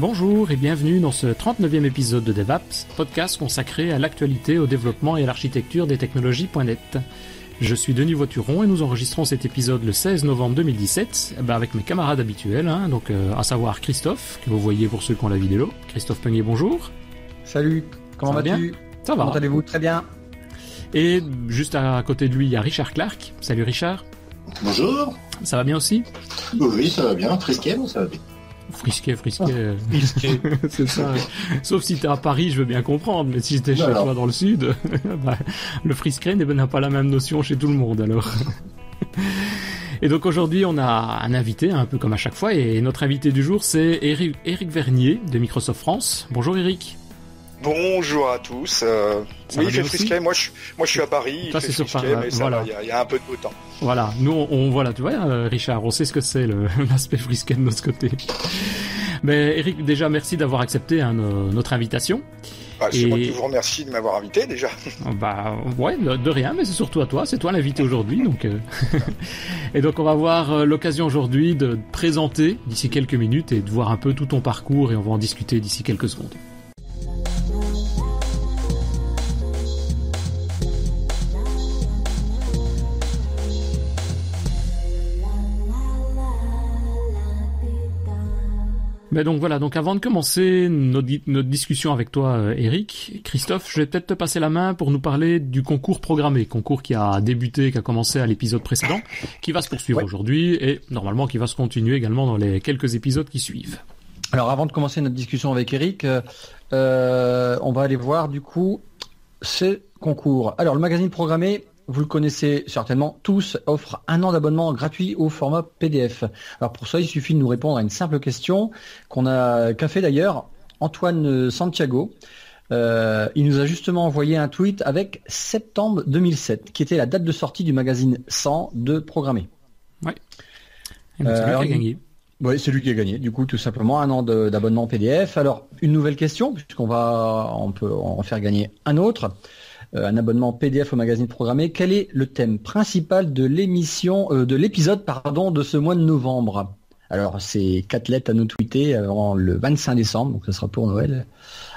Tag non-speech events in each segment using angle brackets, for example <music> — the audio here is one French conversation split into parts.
Bonjour et bienvenue dans ce 39e épisode de DevApps, podcast consacré à l'actualité, au développement et à l'architecture des technologies.net. Je suis Denis Voituron et nous enregistrons cet épisode le 16 novembre 2017 eh ben, avec mes camarades habituels, hein, donc euh, à savoir Christophe, que vous voyez pour ceux qui ont la vidéo. Christophe Peignet, bonjour. Salut, comment vas-tu? Ça va. Comment allez-vous? Très bien. Et juste à côté de lui, il y a Richard Clark. Salut Richard. Bonjour. Ça va bien aussi? Oui, ça va bien. Frisquet, ça va bien. Frisquet, frisquet. Frisquet. <laughs> c'est ça. Sauf si t'es à Paris, je veux bien comprendre, mais si t'es chez toi dans le sud, <laughs> bah, le frisquet n'a pas la même notion chez tout le monde alors. <laughs> Et donc aujourd'hui, on a un invité, un peu comme à chaque fois, et notre invité du jour, c'est Eric, Eric Vernier de Microsoft France. Bonjour Eric. Bonjour à tous. Euh, oui, il fait frisquet. Moi, je, moi, je suis à Paris. Toi, fait sur mais ça voilà. il y, a- il y a un peu de beau temps. Voilà, nous, on, on- voilà, tu vois, euh, Richard, on sait ce que c'est <laughs> l'aspect frisquet de notre côté. Mais Eric, déjà, merci d'avoir accepté hein, no- notre invitation. Bah, c'est Et- moi qui vous remercie de m'avoir invité déjà. Bah ouais, de rien, mais c'est surtout à toi, c'est toi l'invité aujourd'hui, donc. euh, <laughs> et donc on va avoir l'occasion aujourd'hui de te présenter d'ici quelques minutes et de voir un peu tout ton parcours et on va en discuter d'ici quelques secondes. Mais donc voilà, donc avant de commencer notre, di- notre discussion avec toi, euh, Eric, Christophe, je vais peut-être te passer la main pour nous parler du concours programmé, concours qui a débuté, qui a commencé à l'épisode précédent, qui va se poursuivre Ouais. aujourd'hui et normalement qui va se continuer également dans les quelques épisodes qui suivent. Alors avant de commencer notre discussion avec Eric, euh, euh, on va aller voir du coup ce concours. Alors le magazine programmé, vous le connaissez certainement tous, offre un an d'abonnement gratuit au format PDF. Alors pour ça, il suffit de nous répondre à une simple question qu'on a qu'a fait d'ailleurs Antoine Santiago. Euh, il nous a justement envoyé un tweet avec septembre 2007, qui était la date de sortie du magazine 100 de programmé. Et donc, Euh, c'est lui qui alors, a il- gagné. Oui, c'est lui qui a gagné. Du coup, tout simplement un an d'abonnement PDF. Alors, une nouvelle question, puisqu'on va, on peut en faire gagner un autre, Euh, un abonnement PDF au magazine programmé. Quel est le thème principal de l'émission, euh, de l'épisode, de ce mois de novembre? Alors, c'est quatre lettres à nous tweeter avant le 25 décembre, donc ce sera pour Noël.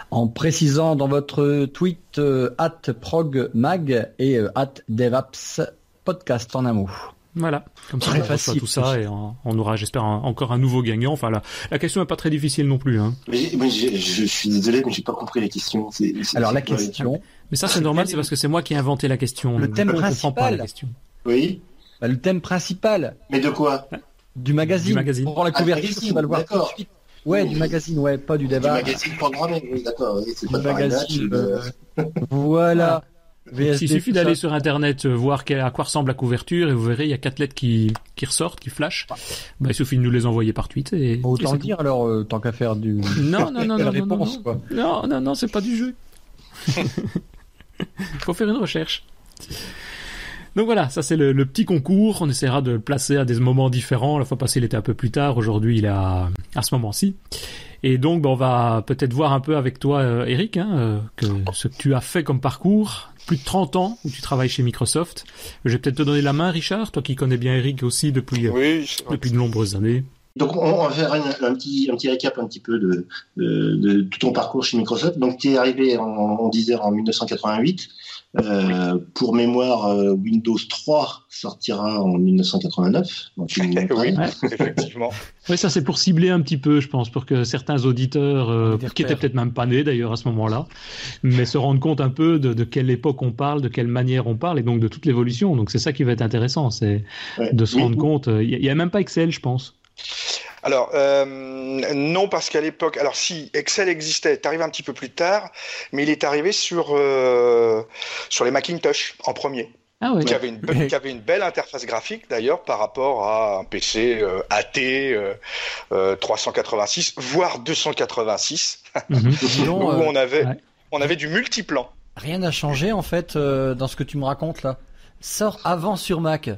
En précisant dans votre tweet euh, at progmag et euh, at devaps podcast en un mot. Voilà, comme ça on facile, tout ça et on, on aura, j'espère, un- encore un nouveau gagnant. Enfin, la, la question n'est pas très difficile non plus. Hein. Mais, je, suis désolé, mais j'ai pas compris la question. C'est- c'est- Alors, la c'est question, Mais ça, c'est normal, c'est parce que c'est moi qui ai inventé la question. Le thème on comprend pas principal. la question. Oui, bah, le thème principal, mais de quoi? Du magazine. Du magazine. Pour la Ah, couverture, magazine, tu vas le voir tout de d'accord. suite. Ouais, du magazine, ouais, pas du Du débat. magazine programmé, oui, d'accord. Oui, c'est Du pas magazine. euh, euh, Voilà. VSD, Il suffit d'aller sur internet euh, voir à quoi ressemble la couverture et vous verrez il y a quatre lettres qui, qui ressortent, qui flashent. Bah, il suffit de nous les envoyer par tweet et, Bon, et Autant dire alors, euh, tant qu'à faire du. Non, non, <laughs> non, non, non, non, non. Non, non, non, c'est pas du jeu. <laughs> Faut faire une recherche. Donc voilà, ça c'est le, le petit concours. On essaiera de le placer à des moments différents. La fois passée, il était un peu plus tard. Aujourd'hui, il est à, à ce moment-ci. Et donc, ben, on va peut-être voir un peu avec toi, euh, Eric, hein, que ce que tu as fait comme parcours. Plus de 30 ans où tu travailles chez Microsoft. Je vais peut-être te donner la main, Richard, toi qui connais bien Eric aussi depuis, euh, Oui, depuis de nombreuses années. Donc, on on va faire un, un petit, un petit récap un petit peu de, de, de tout ton parcours chez Microsoft. Donc, tu es arrivé, en, on disait, en 1988. Euh, pour mémoire, euh, Windows 3 sortira en 1989. Donc, <laughs> oui, <laughs> effectivement. Oui, ça c'est pour cibler un petit peu, je pense, pour que certains auditeurs, euh, qui étaient peut-être même pas nés d'ailleurs à ce moment-là, mais se rendent compte un peu de, de quelle époque on parle, de quelle manière on parle, et donc de toute l'évolution. Donc c'est ça qui va être intéressant, c'est Ouais. de se rendre compte. Il n'y a, même pas Excel, je pense. Alors, euh, non, parce qu'à l'époque, alors si Excel existait, est arrivé un petit peu plus tard, mais il est arrivé sur, euh, sur les Macintosh en premier, Ah ouais. qui, avait une, be- qui avait une belle interface graphique d'ailleurs par rapport à un PC euh, AT euh, euh, 386, voire 286, Mhm. <laughs> Où euh, on avait, ouais. on avait du multiplan. Rien n'a changé en fait euh, dans ce que tu me racontes là. Sort avant sur Mac.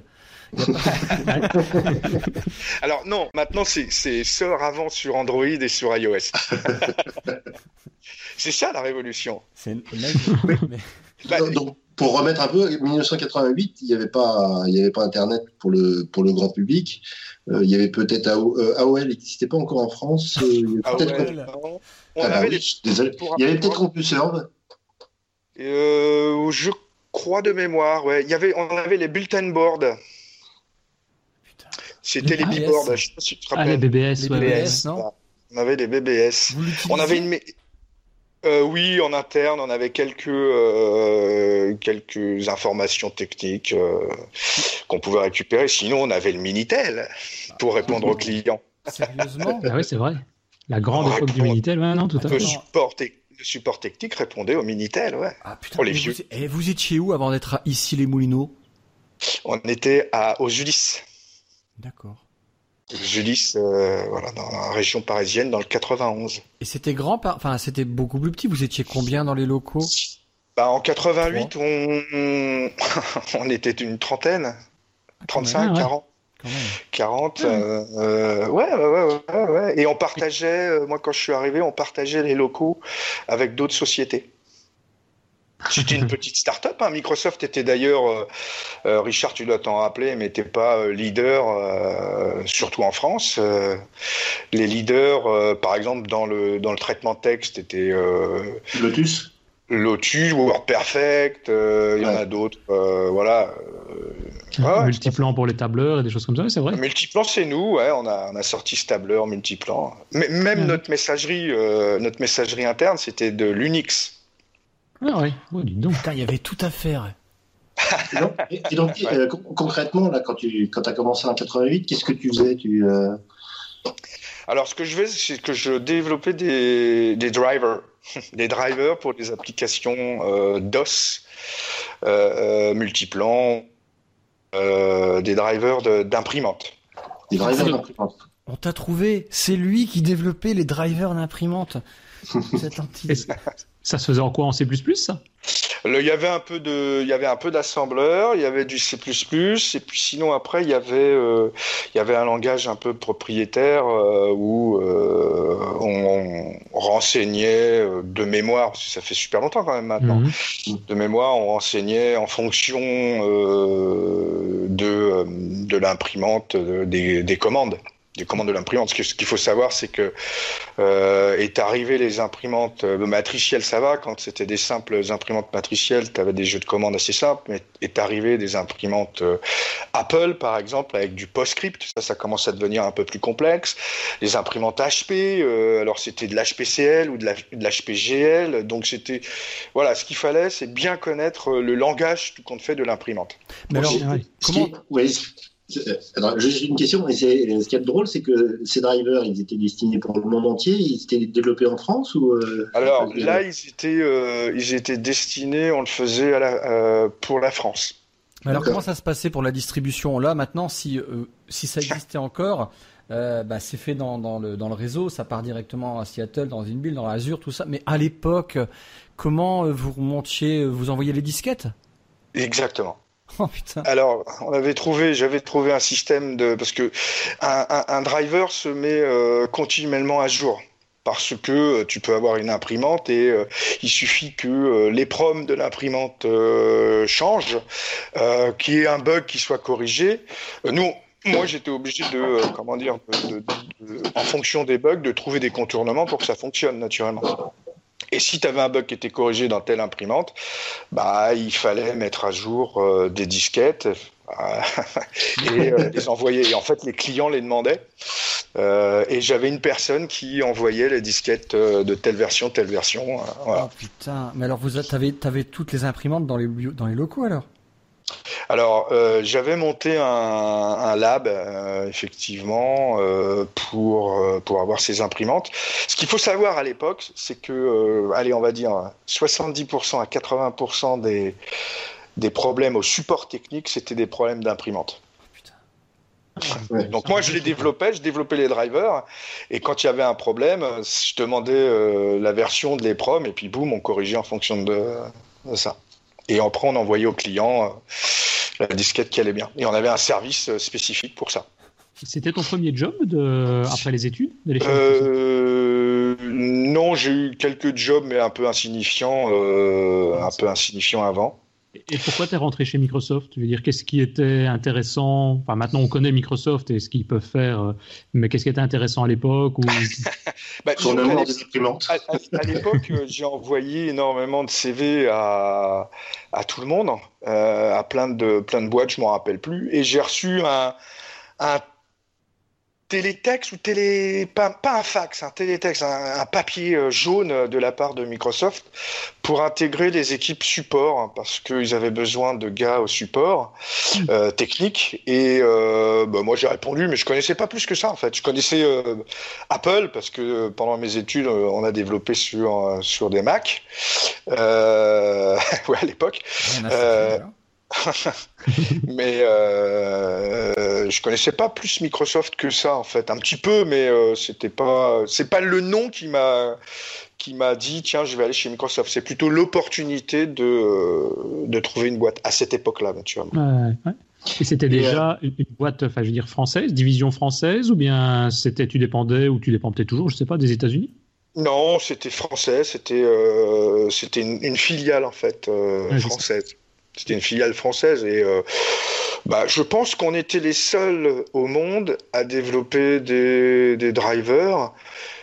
<laughs> Alors non, maintenant c'est sort avant sur Android et sur iOS. <laughs> c'est ça la révolution. C'est Bah, donc, pour remettre un peu, 1988, il n'y avait pas, il y avait pas Internet pour le pour le grand public. Euh, il y avait peut-être AOL, il n'existait pas encore en France. Euh, AOL, on ah, avait bah désolé. Il y avait peut-être CompuServe. Euh, je crois de mémoire, ouais. Il y avait, on avait les bulletin boards. C'était les billboards. Je sais pas si tu te rappelles. Ah, les BBS, les BBS, non On avait des BBS. On avait une. Euh, oui, en interne, on avait quelques euh, quelques informations techniques euh, qu'on pouvait récupérer. Sinon, on avait le Minitel pour répondre aux clients. Sérieusement Ah oui, c'est vrai. La grande époque du Minitel, ouais, non, tout à fait. Le support, technique répondait au Minitel, ouais. Ah putain, pour les vieux. Vous, et vous étiez où avant d'être ici les Moulineaux On était à aux Ulysses. D'accord. Julis, euh, voilà, dans la région parisienne, dans le 91. Et c'était grand, enfin c'était beaucoup plus petit. Vous étiez combien dans les locaux? Bah, En 88, on... <laughs> on était une trentaine, 35, 40. 40, euh, ouais, ouais, ouais, ouais, Et on partageait, euh, moi quand je suis arrivé, on partageait les locaux avec d'autres sociétés. C'était une petite start-up. Hein. Microsoft était d'ailleurs, euh, euh, Richard, tu dois t'en rappeler, mais n'était pas euh, leader, surtout en France. les leaders, par exemple, dans le, dans le traitement de texte, étaient. Lotus Lotus, WordPerfect, il y en a d'autres. voilà. multiplan pour les tableurs et des choses comme ça, c'est vrai. Multiplan, c'est nous, ouais, on a, on a sorti ce tableur Multiplan. Mais même notre messagerie, notre messagerie interne, c'était de l'Unix. Ah oui, donc. il y avait tout à faire. et donc, euh, concrètement, là, quand tu quand as commencé en 88, qu'est-ce que tu faisais tu, euh? Alors, ce que je faisais, c'est que je développais des, des drivers, <laughs> des drivers pour des applications euh, DOS, multiplan, des drivers d'imprimante. Des drivers d'imprimante. On t'a trouvé, c'est lui qui développait les drivers d'imprimante. <laughs> Ça se faisait en quoi En C++ ça il y avait un peu de, il y avait un peu d'assembleur, il y avait du C++, et puis sinon après il y avait, euh, il y avait un langage un peu propriétaire euh, où euh, on, renseignait de mémoire, parce que ça fait super longtemps quand même maintenant, mhm. de mémoire on renseignait en fonction de de l'imprimante des, des commandes des commandes de l'imprimante. Ce qu'il faut savoir, c'est que euh, est arrivé les imprimantes euh, matricielles, ça va. Quand c'était des simples imprimantes matricielles, tu avais des jeux de commandes assez simples. Mais est arrivé des imprimantes euh, Apple, par exemple, avec du PostScript. Ça, ça commence à devenir un peu plus complexe. Les imprimantes HP, euh, alors c'était de l'HPCL ou de l'HPGL. Donc c'était voilà, ce qu'il fallait, c'est bien connaître le langage tout compte fait de l'imprimante. Mais alors, comment... alors, juste une question, et ce qui est drôle, c'est que ces drivers, ils étaient destinés pour le monde entier, ils étaient développés en France ou euh, Alors là, ils étaient, euh, ils étaient destinés, on le faisait à la, pour la France. alors comment ça se passait pour la distribution là maintenant Si si ça existait encore, bah, c'est fait dans, dans, le, dans le réseau, ça part directement à Seattle, dans une ville, dans l'Azure, tout ça. Mais à l'époque, comment vous remontiez, vous envoyez les disquettes? Exactement. <laughs> Oh. Alors, on avait trouvé, j'avais trouvé un système de parce que un, driver se met euh, continuellement à jour parce que euh, tu peux avoir une imprimante et euh, il suffit que les proms de l'imprimante changent, qu'il y ait un bug qui soit corrigé. nous, moi, j'étais obligé de, comment dire, en fonction des bugs, de trouver des contournements pour que ça fonctionne naturellement. Et si tu avais un bug qui était corrigé dans telle imprimante, bah, il fallait mettre à jour euh, des disquettes euh, <laughs> et euh, les envoyer. Et en fait, les clients les demandaient. et j'avais une personne qui envoyait les disquettes de telle version, telle version. Voilà. Oh putain, mais alors vous avez, avais toutes les imprimantes dans les locaux alors? Alors, euh, j'avais monté un, un lab, euh, effectivement, euh, pour, pour avoir ces imprimantes. Ce qu'il faut savoir à l'époque, c'est que, allez, on va dire, 70% à 80% des, des problèmes au support technique, c'était des problèmes d'imprimante. Donc moi je les développais, je développais les drivers et quand il y avait un problème, je demandais la version de l'EPROM et puis boum, on corrigeait en fonction de, de ça. Et après, on envoyait au client euh, la disquette qui allait bien. Et on avait un service euh, spécifique pour ça. C'était ton premier job de... après les études euh, non, j'ai eu quelques jobs, mais un peu insignifiants, euh, un peu insignifiants avant. Et pourquoi tu es rentré chez Microsoft? Je veux dire, qu'est-ce qui était intéressant? Enfin, maintenant on connaît Microsoft et ce qu'ils peuvent faire, euh, mais qu'est-ce qui était intéressant à l'époque ou... <laughs> bah, Son amour des imprimantes. À, à l'époque, euh, j'ai envoyé énormément de CV à, à tout le monde, euh, à plein de, plein de boîtes, je m'en rappelle plus, et j'ai reçu un, un télétexte ou télé pas, pas un fax, un télétexte, un, un, papier euh, jaune de la part de Microsoft pour intégrer les équipes support hein, parce qu'ils avaient besoin de gars au support euh, technique et euh, bah, moi j'ai répondu mais je connaissais pas plus que ça en fait. Je connaissais euh, Apple parce que pendant mes études on a développé sur sur des Mac <laughs> ouais à l'époque. <laughs> mais euh, je connaissais pas plus Microsoft que ça en fait, un petit peu, mais euh, c'était pas, c'est pas le nom qui m'a qui m'a dit tiens je vais aller chez Microsoft. C'est plutôt l'opportunité de euh, de trouver une boîte à cette époque-là, naturellement. Ouais, ouais. Et c'était déjà une boîte, enfin je veux dire française, division française, ou bien c'était tu dépendais ou tu dépendais toujours, je sais pas, des États-Unis? Non, c'était français, c'était euh, c'était une, une, filiale en fait euh, ouais, française. C'était une filiale française et euh, bah, je pense qu'on était les seuls au monde à développer des, des drivers.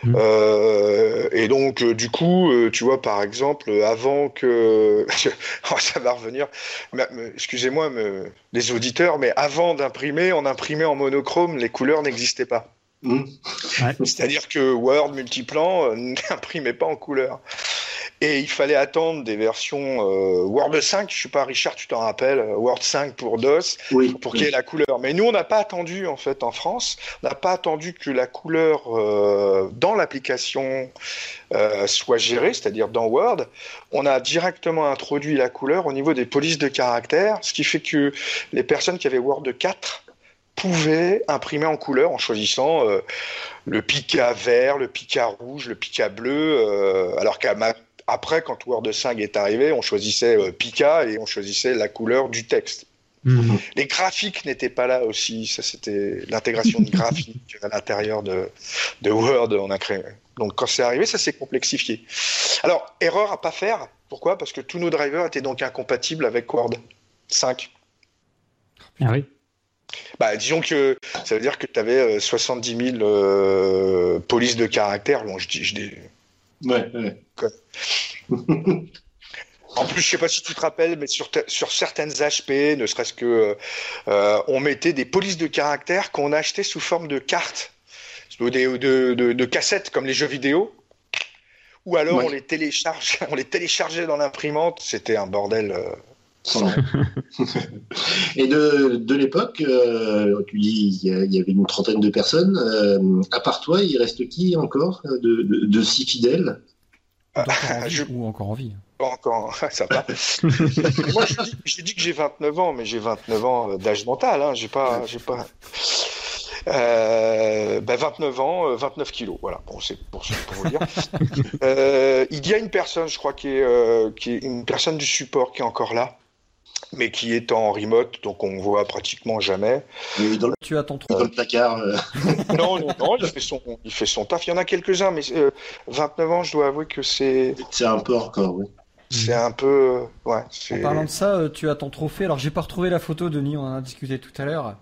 Mmh. Euh, et donc, euh, du coup, euh, tu vois, par exemple, avant que <laughs> oh, ça va revenir. Excusez-moi, les auditeurs, mais avant d'imprimer, on imprimait en monochrome, les couleurs n'existaient pas. Mmh. Ouais. C'est-à-dire que Word multiplan <laughs> n'imprimait pas en couleur. Et il fallait attendre des versions euh, Word 5, je sais pas Richard, tu t'en rappelles, Word 5 pour DOS, oui, pour qu'il y ait la couleur. Mais nous, on n'a pas attendu en fait en France, on n'a pas attendu que la couleur euh, dans l'application euh, soit gérée, c'est-à-dire dans Word. On a directement introduit la couleur au niveau des polices de caractères, ce qui fait que les personnes qui avaient Word 4 pouvaient imprimer en couleur en choisissant euh, le pica vert, le pica rouge, le pica bleu, euh, alors qu'à ma après, quand Word 5 est arrivé, on choisissait euh, Pika et on choisissait la couleur du texte. Mmh. Les graphiques n'étaient pas là aussi. Ça, c'était l'intégration de graphiques à l'intérieur de, de, Word. On a créé. Donc, quand c'est arrivé, ça s'est complexifié. Alors, erreur à pas faire. Pourquoi? Parce que tous nos drivers étaient donc incompatibles avec Word 5. Ah oui. Bah, disons que ça veut dire que tu avais 70 000 euh, polices de caractères. Bon, je dis, je dis Ouais, ouais. <laughs> en plus, je sais pas si tu te rappelles, mais sur, sur certaines HP, ne serait-ce que euh, on mettait des polices de caractère qu'on achetait sous forme de cartes, de, de, de, de, cassettes comme les jeux vidéo. Ou alors ouais. on les télécharge, <laughs> on les téléchargeait dans l'imprimante. C'était un bordel. Euh, <laughs> Et de, de l'époque, euh, tu dis il y, avait une trentaine de personnes. Euh, à part toi, il reste qui encore de, de, de si fidèles? Encore je... Ou encore en vie Encore, <laughs> ça va. <laughs> Moi, je dis, je dis que j'ai 29 ans, mais j'ai 29 ans d'âge mental. Hein. J'ai pas, j'ai pas. Euh, ben 29 ans, 29 kilos, voilà, bon, c'est pour, pour vous dire. euh, il y a une personne, je crois, qui est, euh, qui est une personne du support qui est encore là, mais qui est en remote, donc on voit pratiquement jamais. Oui, dans le, tu as ton trou. Dans le placard. Euh... <laughs> non, non, non, il fait son, il fait son taf. Il y en a quelques-uns, mais 29 ans, je dois avouer que c'est. C'est un peu encore, oui. C'est un peu, ouais. En parlant de ça, tu as ton trophée. Alors, j'ai pas retrouvé la photo, Denis. On en a discuté tout à l'heure.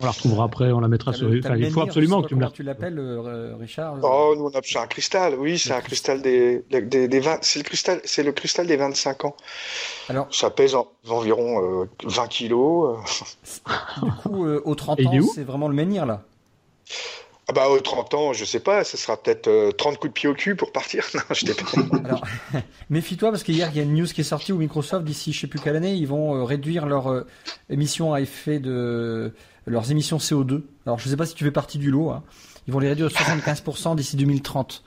On la retrouvera après, on la mettra sur. Le, enfin, il faut absolument que tu me la. Tu l'appelles, euh, Richard Oh, nous on a c'est un cristal. Oui, c'est un cristal des, des, des 20... c'est le cristal, c'est le cristal des 25 ans. Alors, ça pèse en, environ euh, 20 kilos. <laughs> du coup, euh, aux 30 ans, c'est vraiment le menhir là? Ah bah, aux 30 ans, je sais pas, ça sera peut-être euh, 30 coups de pied au cul pour partir. <laughs> Non, je t'ai pas. Alors, <laughs> méfie-toi parce qu'hier, il y a une news qui est sortie où Microsoft, d'ici je sais plus quelle année, ils vont euh, réduire leur euh, émission à effet de leurs émissions CO2. Alors, je sais pas si tu fais partie du lot. Hein. Ils vont les réduire de 75% d'ici 2030.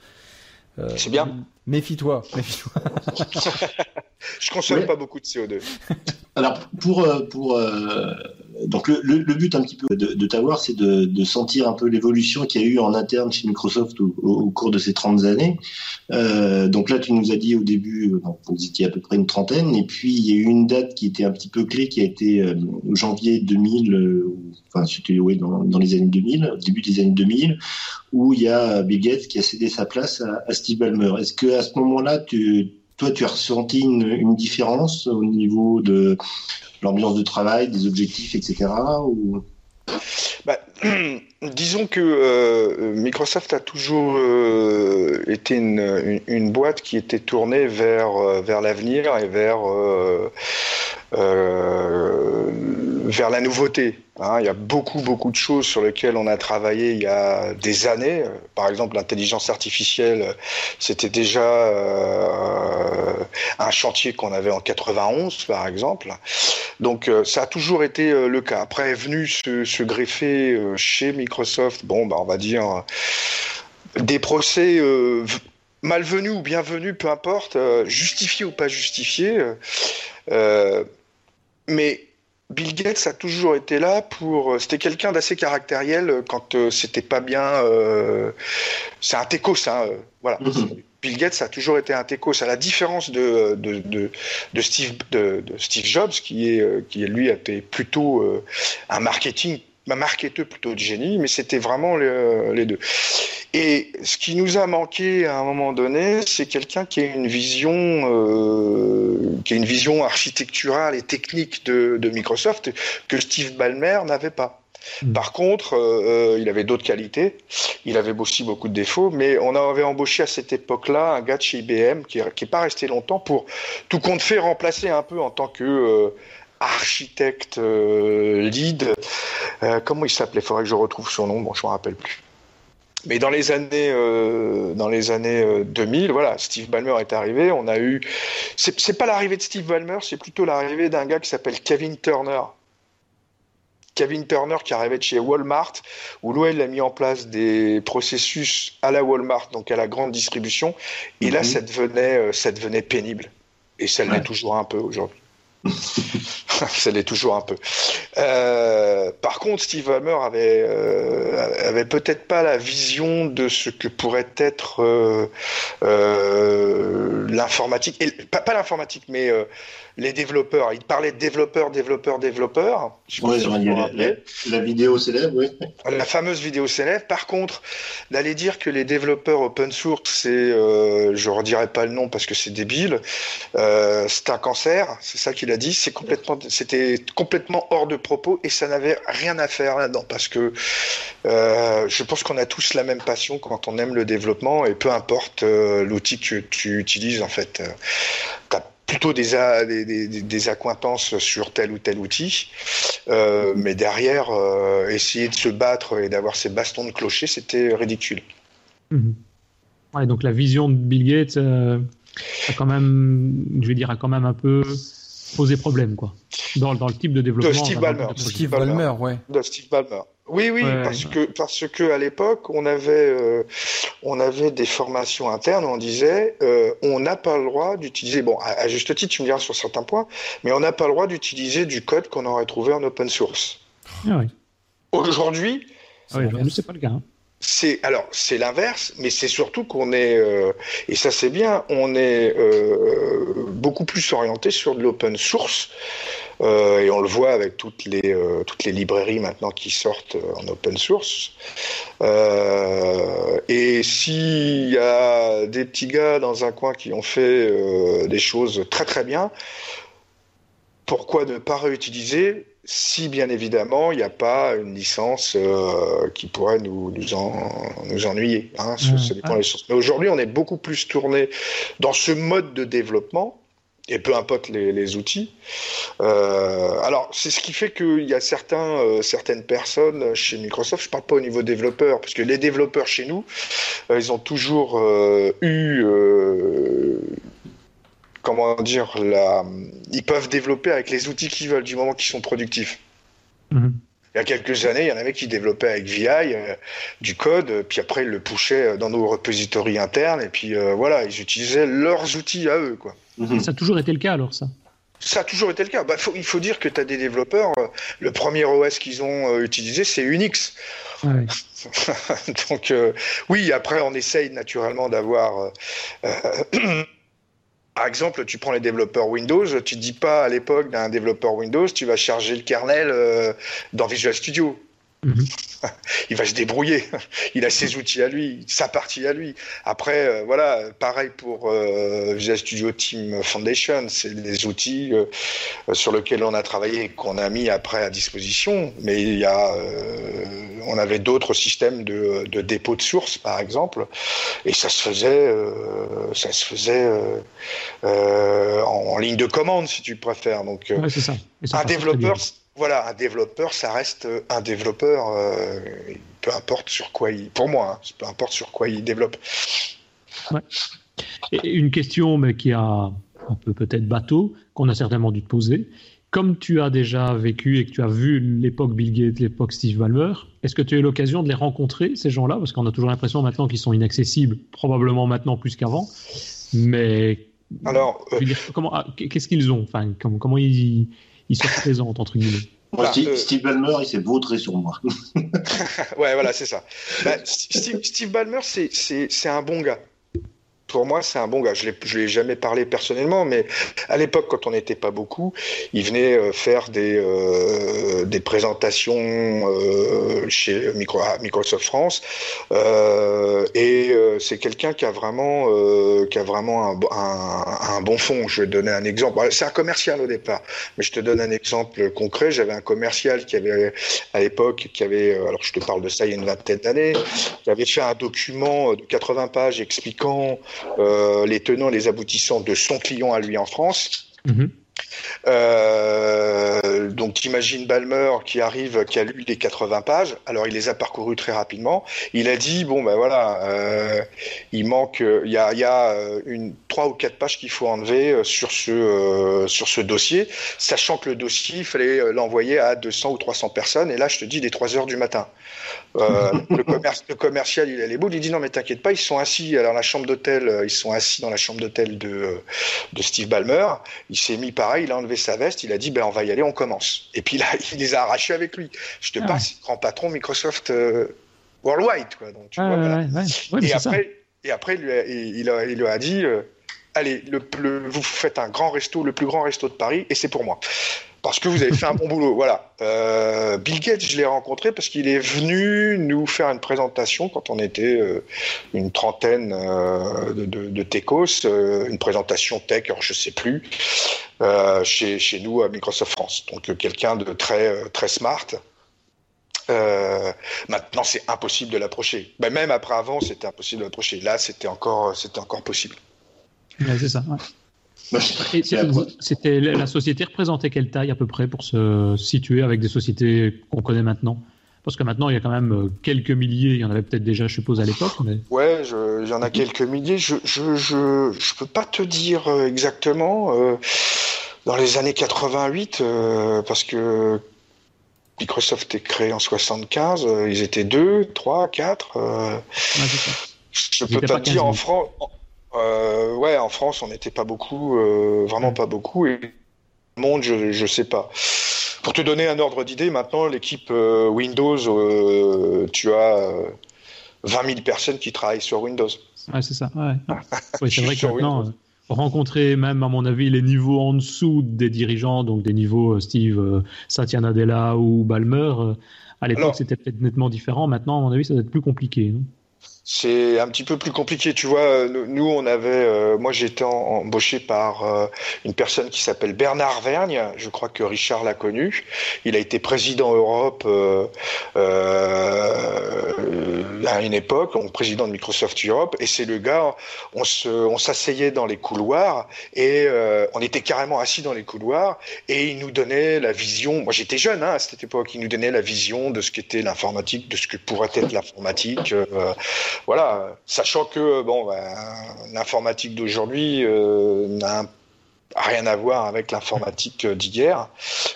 Euh, c'est bien. Méfie-toi. Méfie-toi. <laughs> je consomme oui. pas beaucoup de CO2. Alors, pour, pour euh, donc le, le, but un petit peu de, de t'avoir, c'est de, de, sentir un peu l'évolution qu'il y a eu en interne chez Microsoft au, au cours de ces 30 années. Euh, donc là, tu nous as dit au début, donc, vous étiez à peu près une trentaine, et puis il y a eu une date qui était un petit peu clé, qui a été euh, janvier 2000, euh, enfin c'était oui, dans, dans, les années 2000, début des années 2000, où il y a Bill Gates qui a cédé sa place à, à Steve Ballmer. Est-ce que à ce moment-là, tu tu as ressenti une, différence au niveau de l'ambiance de travail, des objectifs, etc. Ou... Bah, <clears throat> disons que euh, Microsoft a toujours euh, été une, boîte qui était tournée vers, euh, vers l'avenir et vers, vers la nouveauté. Hein. Il y a beaucoup, beaucoup de choses sur lesquelles on a travaillé il y a des années. Par exemple, l'intelligence artificielle, c'était déjà euh, un chantier qu'on avait en 91, par exemple. Donc, euh, ça a toujours été euh, le cas. Après est venu se, greffer euh, chez Microsoft, bon, bah, on va dire, des procès malvenus ou bienvenus, peu importe, justifiés ou pas justifiés. mais Bill Gates a toujours été là pour. C'était quelqu'un d'assez caractériel quand euh, c'était pas bien. Euh, c'est un techos, hein, euh, voilà. Bill Gates a toujours été un techos, à la différence de, de, de, de Steve, de, Steve Jobs, qui, est, qui lui était plutôt un marketing un marketeur plutôt de génie, mais c'était vraiment le, les deux. Et ce qui nous a manqué à un moment donné, c'est quelqu'un qui a une vision, euh, qui a une vision architecturale et technique de, de Microsoft que Steve Ballmer n'avait pas. Mmh. Par contre, euh, il avait d'autres qualités. Il avait aussi beaucoup de défauts, mais on avait embauché à cette époque-là un gars de chez IBM qui n'est pas resté longtemps pour tout compte fait remplacer un peu en tant que euh, architecte euh, lead. Euh, comment il s'appelait? Il faudrait que je retrouve son nom. Bon, je m'en rappelle plus. Mais dans les années, euh, dans les années 2000, euh, voilà, Steve Ballmer est arrivé. On a eu, c'est pas l'arrivée de Steve Ballmer, c'est plutôt l'arrivée d'un gars qui s'appelle Kevin Turner. Kevin Turner qui arrivait de chez Walmart, où il a mis en place des processus à la Walmart, donc à la grande distribution. Et mm -hmm. là, ça devenait, ça devenait pénible. Et ça l'est ouais. toujours un peu aujourd'hui. <laughs> ça l'est toujours un peu. Euh, par contre, Steve Ballmer avait, euh, avait peut-être pas la vision de ce que pourrait être euh, euh l'informatique, pas, pas l'informatique, mais les développeurs. Il parlait de développeurs, développeurs, développeurs. Ouais, si la, la, la, vidéo célèbre, oui. La fameuse vidéo célèbre. Par contre, d'aller dire que les développeurs open source, c'est, euh, je redirai pas le nom parce que c'est débile, euh, c'est un cancer. C'est ça qu'il a dit. C'est complètement, c'était complètement hors de propos et ça n'avait rien à faire là-dedans parce que euh, je pense qu'on a tous la même passion quand on aime le développement et peu importe euh, l'outil que tu utilises en fait. Euh, plutôt des, des, des, des, accointances sur tel ou tel outil, euh, mais derrière, euh, essayer de se battre et d'avoir ces bastons de clocher, c'était ridicule. Mmh. Ouais, donc la vision de Bill Gates euh, a quand même, je vais dire, a quand même un peu posé problème, quoi, dans, dans le type de développement. De Steve Ballmer. De Steve Ballmer, ouais. De Steve Ballmer. Oui, oui, ouais, parce ouais. que parce que à l'époque, on avait euh, on avait des formations internes où on disait euh, on n'a pas le droit d'utiliser bon à, à, juste titre, tu me diras sur certains points, mais on n'a pas le droit d'utiliser du code qu'on aurait trouvé en open source. Ah oui. Aujourd'hui, ah oui, c'est pas le cas. Hein. C'est alors c'est l'inverse, mais c'est surtout qu'on est euh, et ça c'est bien, on est euh, beaucoup plus orienté sur de l'open source euh, et on le voit avec toutes les euh, toutes les librairies maintenant qui sortent en open source. Euh, et s'il y a des petits gars dans un coin qui ont fait des choses très très bien, pourquoi ne pas réutiliser si bien évidemment il n'y a pas une licence euh, qui pourrait nous, nous, en, nous ennuyer. Hein, mmh. Ça dépend des sources. Mais aujourd'hui, on est beaucoup plus tourné dans ce mode de développement. Et peu importe les, les outils. Euh, alors, c'est ce qui fait qu'il y a certains, euh, certaines personnes chez Microsoft, je parle pas au niveau développeurs, parce que les développeurs chez nous, euh, ils ont toujours euh, eu comment dire, la... ils peuvent développer avec les outils qu'ils veulent du moment qu'ils sont productifs. Mmh. Il y a quelques années, il y en avait qui développaient avec VI euh, du code, puis après ils le pushaient dans nos repositories internes, et puis euh, voilà, ils utilisaient leurs outils à eux. Quoi. Mmh. Ça a toujours été le cas alors, ça? Ça a toujours été le cas. Bah, faut, il faut dire que tu as des développeurs, euh, le premier OS qu'ils ont euh, utilisé, c'est Unix. Ouais. <laughs> Donc euh, oui, après on essaye naturellement d'avoir... <clears throat> Par exemple, tu prends les développeurs Windows, tu dis pas à l'époque d'un développeur Windows, tu vas charger le kernel dans Visual Studio. Mhm. <laughs> il va se débrouiller. <laughs> Il a ses outils à lui, sa partie à lui. Après, euh, voilà, pareil pour euh, Visual Studio Team Foundation, c'est des outils euh, sur lesquels on a travaillé, qu'on a mis après à disposition. Mais il y a, on avait d'autres systèmes de, de, dépôt de sources, par exemple, et ça se faisait, ça se faisait en, en, ligne de commande, si tu préfères. Donc, ouais, ça. un développeur voilà, un développeur, ça reste un développeur, euh, peu importe sur quoi il, pour moi, hein, peu importe sur quoi il développe. Ouais. Et une question, mais qui a un peu peut-être bateau, qu'on a certainement dû te poser. Comme tu as déjà vécu et que tu as vu l'époque Bill Gates, l'époque Steve Ballmer, est-ce que tu as eu l'occasion de les rencontrer, ces gens-là? Parce qu'on a toujours l'impression maintenant qu'ils sont inaccessibles, probablement maintenant plus qu'avant. Mais alors, euh... ah, qu'est-ce qu'ils ont? Enfin, comment, comment ils ils se présentent, entre guillemets. Moi, Steve, euh... Steve, Ballmer, il s'est vautré sur moi. <laughs> ouais, voilà, c'est ça. Bah, Steve, Steve Ballmer, c'est un bon gars pour moi, c'est un bon gars. Je ne lui ai jamais parlé personnellement, mais à l'époque, quand on n'était pas beaucoup, il venait euh, faire des, euh, des présentations euh, chez Microsoft France. Euh, et euh, c'est quelqu'un qui a vraiment, qui a vraiment un, un, bon fond. Je vais donner un exemple. C'est un commercial au départ, mais je te donne un exemple concret. J'avais un commercial qui avait, à l'époque, qui avait, alors je te parle de ça il y a une vingtaine d'années, qui avait fait un document de 80 pages expliquant les tenants les aboutissants de son client à lui en France. Mmh. Euh, donc imagine Balmer qui arrive, qui a lu les 80 pages. Alors il les a parcourus très rapidement. Il a dit bon ben voilà, euh, il manque, il y a, il y a euh, une trois ou quatre pages qu'il faut enlever euh, sur ce euh, sur ce dossier, sachant que le dossier il fallait l'envoyer à 200 ou 300 personnes. Et là je te dis des 3 heures du matin. <laughs> le, commerce, le commercial il a les boules, il dit non mais t'inquiète pas, ils sont assis alors la chambre d'hôtel, ils sont assis dans la chambre d'hôtel de de Steve Ballmer. Il s'est mis pareil, il a enlevé sa veste, il a dit ben on va y aller, on commence. Et puis là, <laughs> il les a arrachés avec lui. Je te ah passe, grand patron Microsoft euh, Worldwide, quoi. Donc, tu ah, vois, ouais, voilà. ouais, et, après, et après, il, lui a, il, a, il lui a dit euh, allez, le, le, vous faites un grand resto, le plus grand resto de Paris, et c'est pour moi parce que vous avez fait un bon boulot. Voilà. Euh, Bill Gates, je l'ai rencontré parce qu'il est venu nous faire une présentation quand on était euh, une trentaine euh, de, de, techos, une présentation tech, alors je sais plus, chez, chez nous à Microsoft France. Donc quelqu'un de très très smart. maintenant, c'est impossible de l'approcher. Ben, même après avant, c'était impossible de l'approcher. Là, c'était encore c'était encore possible. C'est ça. C'était la société représentait quelle taille à peu près pour se situer avec des sociétés qu'on connaît maintenant Parce que maintenant il y a quand même quelques milliers, il y en avait peut-être déjà, je suppose, à l'époque. Mais... Ouais, je, il y en a quelques milliers. Je je, je, je peux pas te dire exactement. Euh, dans les années 88, euh, parce que Microsoft est créé en 75, euh, ils étaient deux, trois, quatre. Euh, ouais, je peux pas te dire en France. Euh, ouais, en France, on n'était pas beaucoup, euh, vraiment pas beaucoup. Et le monde, je, je sais pas. Pour te donner un ordre d'idée, maintenant, l'équipe euh, Windows, tu as 20 000 personnes qui travaillent sur Windows. Ouais, c'est ça. Ouais. <laughs> ouais c'est vrai que maintenant, rencontrer même, à mon avis, les niveaux en dessous des dirigeants, donc des niveaux Steve, Satya Nadella ou Balmer, à l'époque, c'était peut-être nettement différent. Maintenant, à mon avis, ça va être plus compliqué. Non? C'est un petit peu plus compliqué. Tu vois, nous, on avait, euh, moi, j'étais embauché par euh, une personne qui s'appelle Bernard Vergne. Je crois que Richard l'a connu. Il a été président Europe euh, euh, à une époque, donc président de Microsoft Europe. Et c'est le gars, on se, on s'asseyait dans les couloirs et euh, on était carrément assis dans les couloirs et il nous donnait la vision. Moi, j'étais jeune hein, à cette époque. Il nous donnait la vision de ce qu'était l'informatique, de ce que pourrait être l'informatique voilà, sachant que bon, ben, l'informatique d'aujourd'hui euh, n'a rien à voir avec l'informatique d'hier,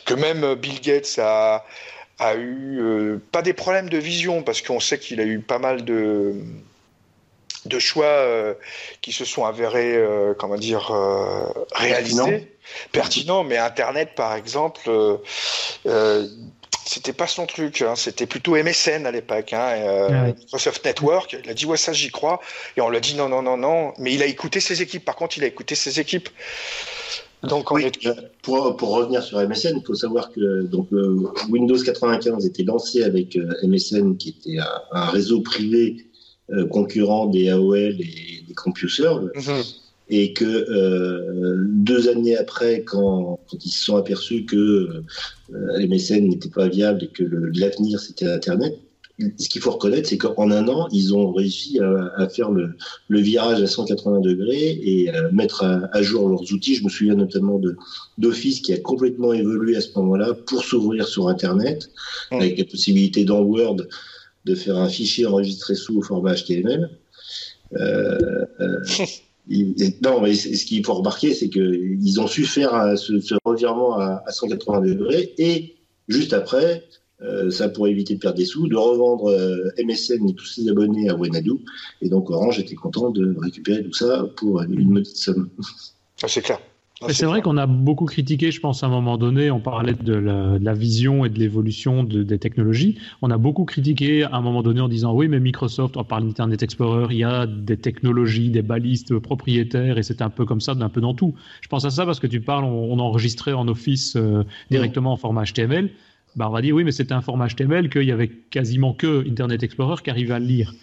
que même Bill Gates a, a eu euh, pas des problèmes de vision parce qu'on sait qu'il a eu pas mal de de choix qui se sont avérés, comment dire, réalisés, pertinents. Mais Internet, par exemple, c'était pas son truc, hein. c'était plutôt MSN à l'époque, hein, euh, Microsoft Network. Il a dit ouais ça j'y crois, et on l'a dit non non non non, mais il a écouté ses équipes. Par contre, il a écouté ses équipes. Donc oui, euh, pour, pour, revenir sur MSN, il faut savoir que donc euh, Windows 95 était lancé avec MSN, qui était un, réseau privé concurrent des AOL et des CompuServe. Mhm et que euh, deux années après, quand, quand, ils se sont aperçus que euh, les mécènes n'étaient pas viables et que l'avenir c'était Internet, ce qu'il faut reconnaître, c'est qu'en un an, ils ont réussi à, à faire le, le, virage à 180 degrés et à mettre à, jour leurs outils. Je me souviens notamment de d'Office qui a complètement évolué à ce moment-là pour s'ouvrir sur Internet, mmh. avec la possibilité dans Word de faire un fichier enregistré sous au format HTML. Euh, euh <laughs> non, mais ce qu'il faut remarquer, c'est qu'ils ont su faire euh, ce, revirement à, 180 degrés et juste après, euh, ça pour éviter de perdre des sous, de revendre euh, MSN et tous ses abonnés à Wenadu. Et donc Orange était content de récupérer tout ça pour une petite somme. Ah, c'est clair c'est vrai qu'on a beaucoup critiqué, je pense, à un moment donné, on parlait de la, vision et de l'évolution des technologies. On a beaucoup critiqué à un moment donné en disant oui, mais Microsoft, on parle d'Internet Explorer, il y a des technologies, des balistes propriétaires et c'est un peu comme ça, d'un peu dans tout. Je pense à ça parce que tu parles, on, enregistrait en Office euh, directement en format HTML. Bah, on va dire oui, mais c'était un format HTML qu'il y avait quasiment que Internet Explorer qui arrivait à le lire.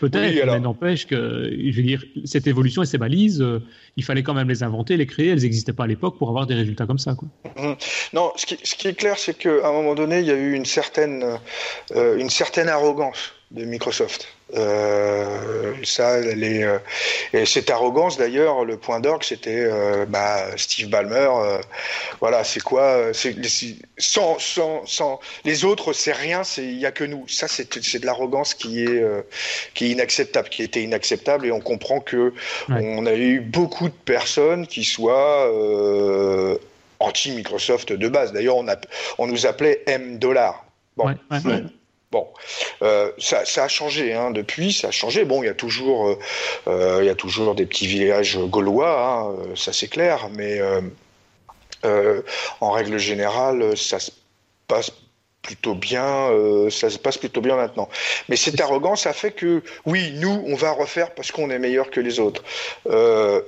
Peut-être, mais n'empêche que, je veux dire, cette évolution et ces balises, euh, il fallait quand même les inventer, les créer. Elles n'existaient pas à l'époque pour avoir des résultats comme ça. Quoi. Mmh. Non, ce qui, ce qui, est clair, c'est qu'à un moment donné, il y a eu une certaine, euh, une certaine arrogance de Microsoft. Euh, ça, les, euh, et cette arrogance d'ailleurs, le point d'orgue, c'était euh, bah, Steve Ballmer. Euh, voilà, c'est quoi C'est sans, sans, sans les autres, c'est rien. C'est il y a que nous. Ça, c'est c'est de l'arrogance qui est qui est inacceptable, qui était inacceptable, et on comprend que on a eu beaucoup de personnes qui soient anti Microsoft de base. D'ailleurs, on a on nous appelait M dollar. Bon. Ouais, Bon, euh, ça, a changé hein, depuis, ça a changé. Bon, il y a toujours, euh, euh y a toujours des petits villages gaulois, hein, ça c'est clair, mais en règle générale, ça se passe plutôt bien, ça se passe plutôt bien maintenant. Mais cette arrogance a fait que, oui, nous, on va refaire parce qu'on est meilleur que les autres,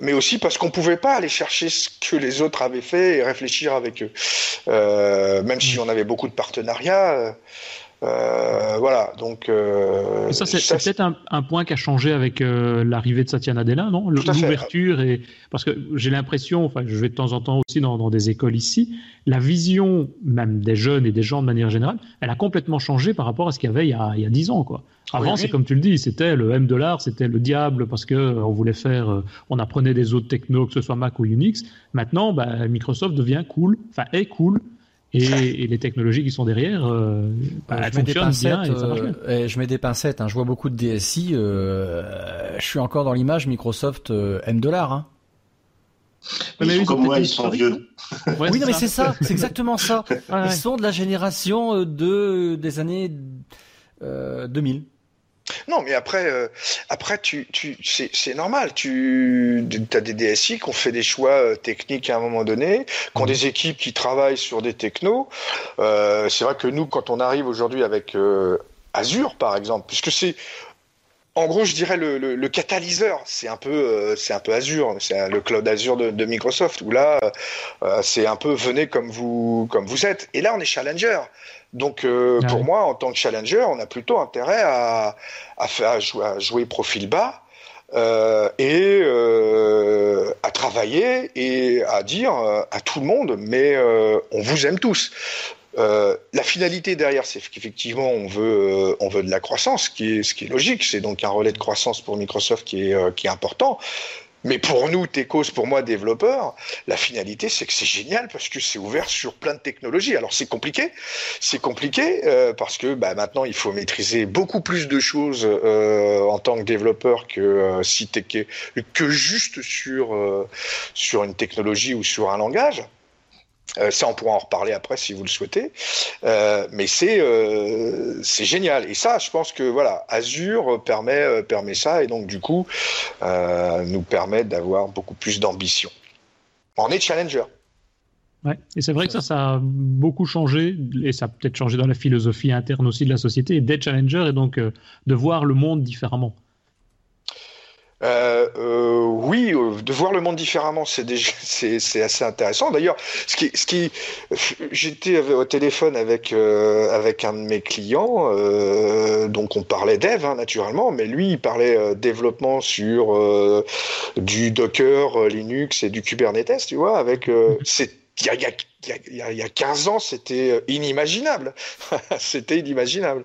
mais aussi parce qu'on pouvait pas aller chercher ce que les autres avaient fait et réfléchir avec eux, même si on avait beaucoup de partenariats. Euh, voilà, donc. Euh, ça, c'est peut-être un, un, point qui a changé avec euh, l'arrivée de Satya Nadella, non? L'ouverture et parce que j'ai l'impression, enfin, je vais de temps en temps aussi dans, dans, des écoles ici, la vision même des jeunes et des gens de manière générale, elle a complètement changé par rapport à ce qu'il y avait il y a, il y a 10 ans, quoi. Avant, c'est comme tu le dis, c'était le M dollar, c'était le diable parce que on voulait faire, on apprenait des autres technos, que ce soit Mac ou Unix. Maintenant, bah, Microsoft devient cool, enfin est cool et, les technologies qui sont derrière euh, bah, je fonctionnent bien et ça marche bien. Euh, je mets des pincettes, hein, je vois beaucoup de DSI, euh, je suis encore dans l'image Microsoft euh, M dollar. Hein. mais comme moi, ils sont vieux. oui, non, mais c'est ça, c'est exactement ça. <laughs> Ils sont de la génération de des années 2000. Non, mais après, euh, après, tu, tu, c'est normal. Tu as des DSI qui ont fait des choix euh, techniques à un moment donné, qui ont mhm. des équipes qui travaillent sur des technos. Euh, c'est vrai que nous, quand on arrive aujourd'hui avec euh, Azure, par exemple, puisque c'est en gros, je dirais le, le, le catalyseur, c'est un peu, euh, c'est un peu Azure, c'est le cloud Azure de, de Microsoft où là, euh, c'est un peu venez comme vous, comme vous êtes. Et là, on est challenger. Donc, euh, pour moi, en tant que challenger, on a plutôt intérêt à, à faire à jouer, à jouer profil bas. et à travailler et à dire à tout le monde mais on vous aime tous euh, la finalité derrière, c'est qu'effectivement, on veut, euh, on veut de la croissance, ce qui est, ce qui est logique. C'est donc un relais de croissance pour Microsoft qui est, euh, qui est important. Mais pour nous, Tecos, pour moi, développeurs, la finalité, c'est que c'est génial parce que c'est ouvert sur plein de technologies. Alors c'est compliqué, c'est compliqué parce que bah, maintenant il faut maîtriser beaucoup plus de choses en tant que développeur que que, que juste sur sur une technologie ou sur un langage. Euh, ça, on pourra en reparler après si vous le souhaitez. Euh, mais c'est euh, c'est génial. Et ça, je pense que voilà, Azure permet permet ça et donc du coup nous permet d'avoir beaucoup plus d'ambition. On est challenger. Ouais, et c'est vrai que ça, ça a beaucoup changé, et ça a peut-être changé dans la philosophie interne aussi de la société, d'être challenger et donc de voir le monde différemment. Euh, euh, oui, euh, de voir le monde différemment, c'est déjà <laughs> c'est assez intéressant. D'ailleurs, ce qui ce qui j'étais au téléphone avec euh, avec un de mes clients, donc on parlait dev hein, naturellement, mais lui il parlait développement sur du Docker, Linux et du Kubernetes, tu vois, avec mhm. c'est il y a, il, y a, il y a 15 ans, c'était inimaginable. <laughs> c'était inimaginable.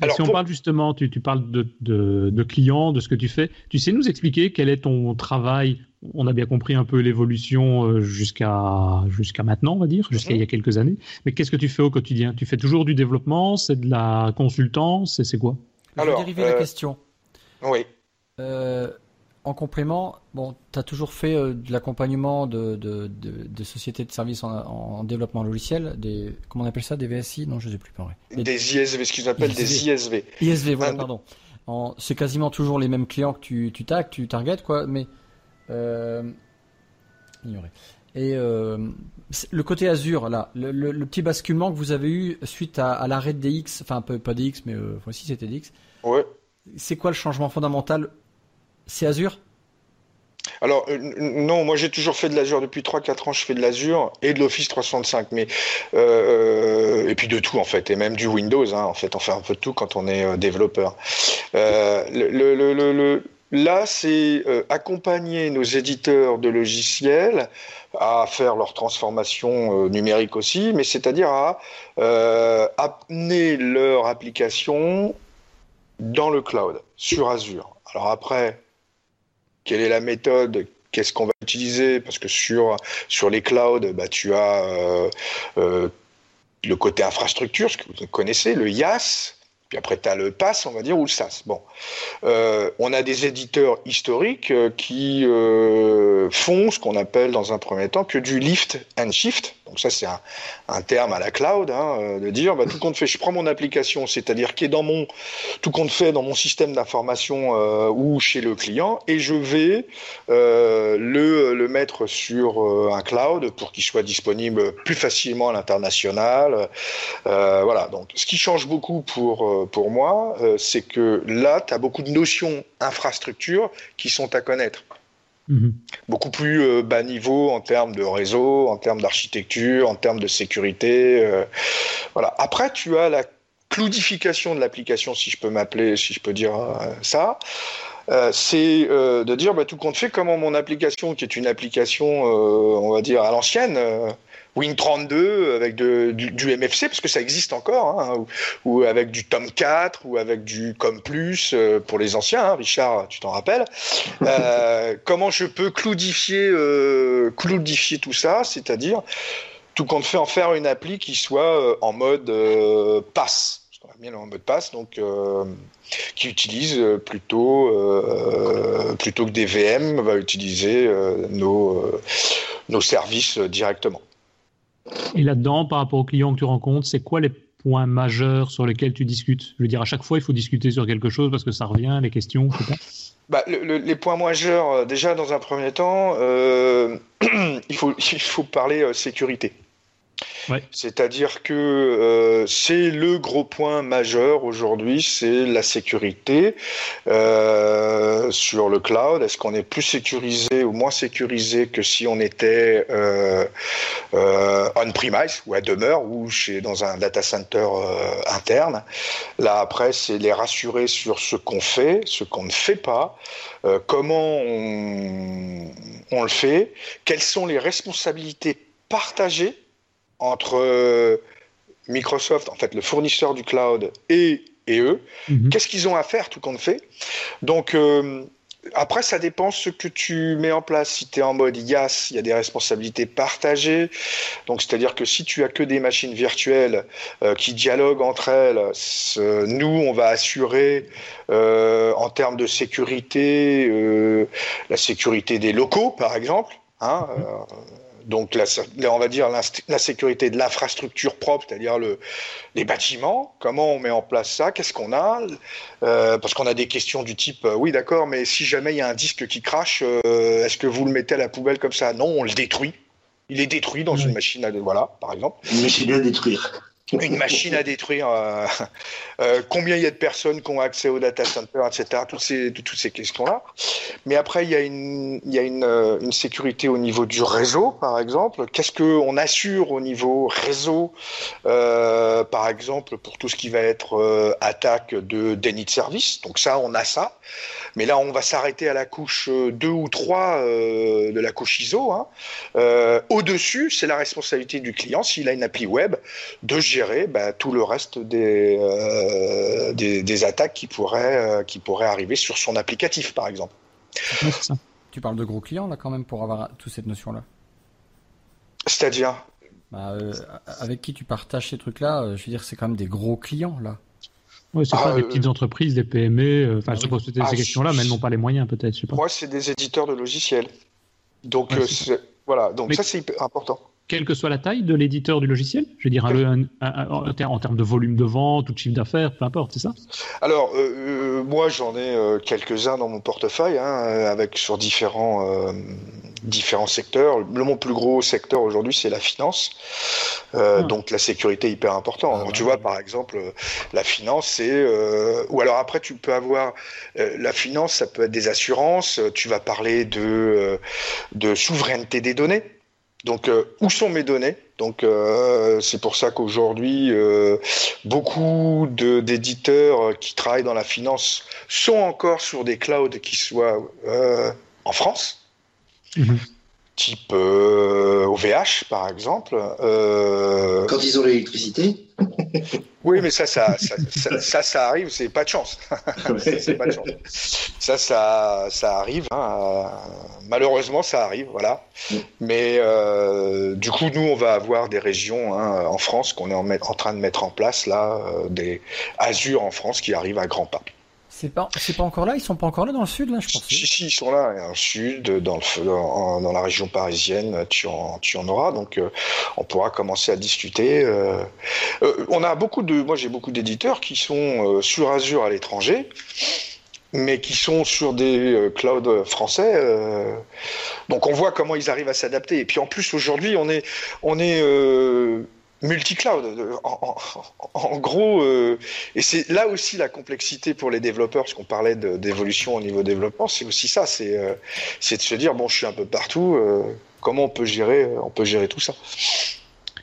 Alors, si on parle justement, tu, parles de, de, clients, de ce que tu fais, tu sais nous expliquer quel est ton travail? On a bien compris un peu l'évolution euh, jusqu'à jusqu'à maintenant, on va dire, jusqu'à mhm. il y a quelques années. Mais qu'est-ce que tu fais au quotidien? Tu fais toujours du développement C'est de la consultance C'est quoi? Alors, Je vais dériver la euh, question. Oui. Euh, en complément, bon, tu as toujours fait euh, de l'accompagnement de, de, de, sociétés de services en, développement logiciel, des, comment on appelle ça, des VSI Non, je ne sais plus. Des ISV, ce qu'ils appellent des ISV. ISV, voilà, pardon. C'est quasiment toujours les mêmes clients que tu, tu tags, tu targetes, quoi, mais. Euh, ignoré. Et euh, le côté Azure, là, le, le, petit basculement que vous avez eu suite à, à l'arrêt de DX, enfin, pas, pas DX, mais euh, voici c'était DX. Ouais. C'est quoi le changement fondamental c'est Azure alors euh, non, moi j'ai toujours fait de l'Azure depuis 3-4 ans. Je fais de l'Azure et de l'Office 365, mais euh, et puis de tout en fait, et même du Windows. Hein, en fait, on fait un peu de tout quand on est euh, développeur. Là, c'est accompagner nos éditeurs de logiciels à faire leur transformation numérique aussi, mais c'est-à-dire à amener leur application dans le cloud sur Azure. Alors après, quelle est la méthode Qu'est-ce qu'on va utiliser Parce que sur, les clouds, bah, tu as euh, euh, le côté infrastructure, ce que vous connaissez, le IaaS, puis après, tu as le PASS, on va dire, ou le SAS. Bon. Euh, on a des éditeurs historiques euh, qui euh, font ce qu'on appelle dans un premier temps que du lift and shift. Donc ça, c'est un, un, terme à la cloud, hein, de dire, bah, tout compte fait, je prends mon application, c'est-à-dire qui est dans mon, tout compte fait dans mon système d'information ou chez le client, et je vais le, le mettre sur un cloud pour qu'il soit disponible plus facilement à l'international. voilà. Donc, ce qui change beaucoup pour pour moi, euh, c'est que là, tu as beaucoup de notions infrastructures qui sont à connaître. Mhm. Beaucoup plus euh, bas niveau en termes de réseau, en termes d'architecture, en termes de sécurité. Euh, voilà. Après, tu as la cloudification de l'application, si je peux m'appeler, si je peux dire ça. c'est de dire bah, tout compte fait comment mon application, qui est une application, on va dire à l'ancienne, Win32 avec de, du, MFC parce que ça existe encore, hein, ou, avec du Tom 4 ou avec du Com Plus euh, pour les anciens. Hein, Richard, tu t'en rappelles <laughs> euh, Comment je peux cloudifier, euh, cloudifier tout ça, c'est-à-dire tout compte fait en faire une appli qui soit en mode euh, pass bien en mode pass, donc qui utilise plutôt plutôt que des VM, va utiliser nos nos services directement. Et là-dedans, par rapport aux clients que tu rencontres, c'est quoi les points majeurs sur lesquels tu discutes? Je veux dire, à chaque fois, il faut discuter sur quelque chose parce que ça revient, les questions, bah, les points majeurs, euh, déjà dans un premier temps, euh, <clears throat> il, faut, parler euh, sécurité. C'est-à-dire que euh, c'est le gros point majeur aujourd'hui, c'est la sécurité euh, sur le cloud. Est-ce qu'on est plus sécurisé ou moins sécurisé que si on était euh, on-premise ou à demeure ou chez dans un data center interne? Là après, c'est les rassurer sur ce qu'on fait, ce qu'on ne fait pas, comment on, on le fait, quelles sont les responsabilités partagées entre euh, Microsoft, en fait, le fournisseur du cloud, et, et eux. Mhm. Qu'est-ce qu'ils ont à faire, tout compte fait? Donc, euh, après, ça dépend ce que tu mets en place. Si tu es en mode IaaS, il y a des responsabilités partagées. Donc, c'est-à-dire que si tu as que des machines virtuelles euh, qui dialoguent entre elles, nous, on va assurer en termes de sécurité la sécurité des locaux, par exemple. Hein, donc la, on va dire la sécurité de l'infrastructure propre, c'est-à-dire le, les bâtiments. Comment on met en place ça Qu'est-ce qu'on a euh, Parce qu'on a des questions du type euh, oui d'accord, mais si jamais il y a un disque qui crache, euh, est-ce que vous le mettez à la poubelle comme ça? Non, on le détruit. Il est détruit dans une machine à voilà par exemple. Une machine à détruire une machine à détruire. Euh, <laughs> euh, combien il y a de personnes qui ont accès au data center, etc. Toutes ces, toutes ces questions-là. Mais après, il y a, une, il y a une, euh, une sécurité au niveau du réseau, par exemple. Qu'est-ce qu'on assure au niveau réseau, euh, par exemple, pour tout ce qui va être euh, attaque de déni de service? Donc ça, on a ça. Mais là, on va s'arrêter à la couche 2 ou 3 de la couche ISO. Hein. Au-dessus, c'est la responsabilité du client, s'il a une appli web, de gérer bah, tout le reste euh, des, des, attaques qui pourraient, euh, qui pourraient arriver sur son applicatif, par exemple. Tu parles de gros clients, là, quand même, pour avoir toute cette notion-là C'est-à-dire bah, euh, Avec qui tu partages ces trucs-là Je veux dire, c'est quand même des gros clients, là. Oui, c'est pas des petites entreprises, des PME. Enfin, je que ces ah, questions-là, mais elles n'ont pas les moyens, peut-être. Moi, c'est des éditeurs de logiciels. Donc, voilà. Donc, ça, c'est important quelle que soit la taille de l'éditeur du logiciel Je veux dire, en termes de volume de vente ou de chiffre d'affaires, peu importe, c'est ça? Alors, euh, euh, moi, j'en ai euh, quelques-uns dans mon portefeuille, hein, avec sur différents, différents secteurs. Le, mon plus gros secteur aujourd'hui, c'est la finance. Ah. Donc, la sécurité est hyper importante. Ah, tu vois, par exemple, la finance, c'est... ou alors après, tu peux avoir... la finance, ça peut être des assurances. Tu vas parler de, de souveraineté des données. Donc, euh, où sont mes données? Donc, euh, c'est pour ça qu'aujourd'hui, euh, beaucoup d'éditeurs qui travaillent dans la finance sont encore sur des clouds qui soient en France. Mhm type OVH euh, par exemple. Euh... Quand ils ont l'électricité <laughs> Oui, mais ça, ça, ça, ça, arrive, c'est pas de chance. <laughs> c'est pas de chance. Ça, ça, ça arrive. Hein. Malheureusement, ça arrive, voilà. Mais euh, du coup, nous, on va avoir des régions hein, en France qu'on est en, en, train de mettre en place là, euh, des Azure en France qui arrivent à grands pas. C'est pas, c'est pas encore là Ils sont pas encore là dans le sud, là, je pense Si, si, ils sont là, dans le sud, dans, le, dans la région parisienne, tu en, tu en auras. Donc, euh, on pourra commencer à discuter. Euh, euh, on a beaucoup de, moi, j'ai beaucoup d'éditeurs qui sont sur Azure à l'étranger, mais qui sont sur des clouds français. donc, on voit comment ils arrivent à s'adapter. Et puis, en plus, aujourd'hui, on est, on est multi-cloud. En, gros, euh, et c'est là aussi la complexité pour les développeurs, parce qu'on parlait d'évolution au niveau développement, c'est aussi ça, c'est euh, c'est de se dire bon, je suis un peu partout, euh, comment on peut gérer, on peut gérer tout ça?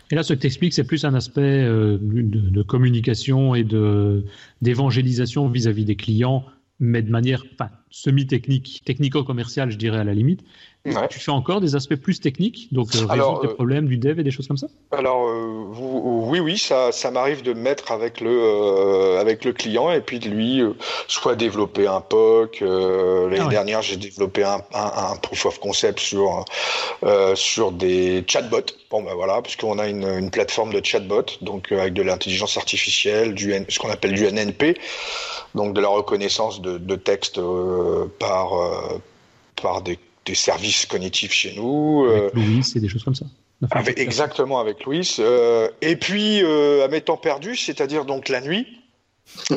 Et là, ce que tu expliques, c'est plus un aspect de, communication et d'évangélisation vis-à-vis des clients, mais de manière semi-technique, technico-commerciale, je dirais à la limite, tu fais encore des aspects plus techniques, donc euh, résoudre des euh, problèmes du dev et des choses comme ça? Alors euh, oui, oui, ça, ça m'arrive de mettre avec le avec le client et puis de lui soit développer un POC. L'année ah dernière, j'ai développé un, un, proof of concept sur sur des chatbots. Bon ben voilà, parce qu'on a une, une, plateforme de chatbot, donc avec de l'intelligence artificielle, du ce qu'on appelle du NNP, donc de la reconnaissance de, de texte par par des des services cognitifs chez nous. Avec euh, Louis et des choses comme ça. exactement avec Louis. Euh, et puis euh, à mes temps perdus, c'est-à-dire donc la nuit, <laughs>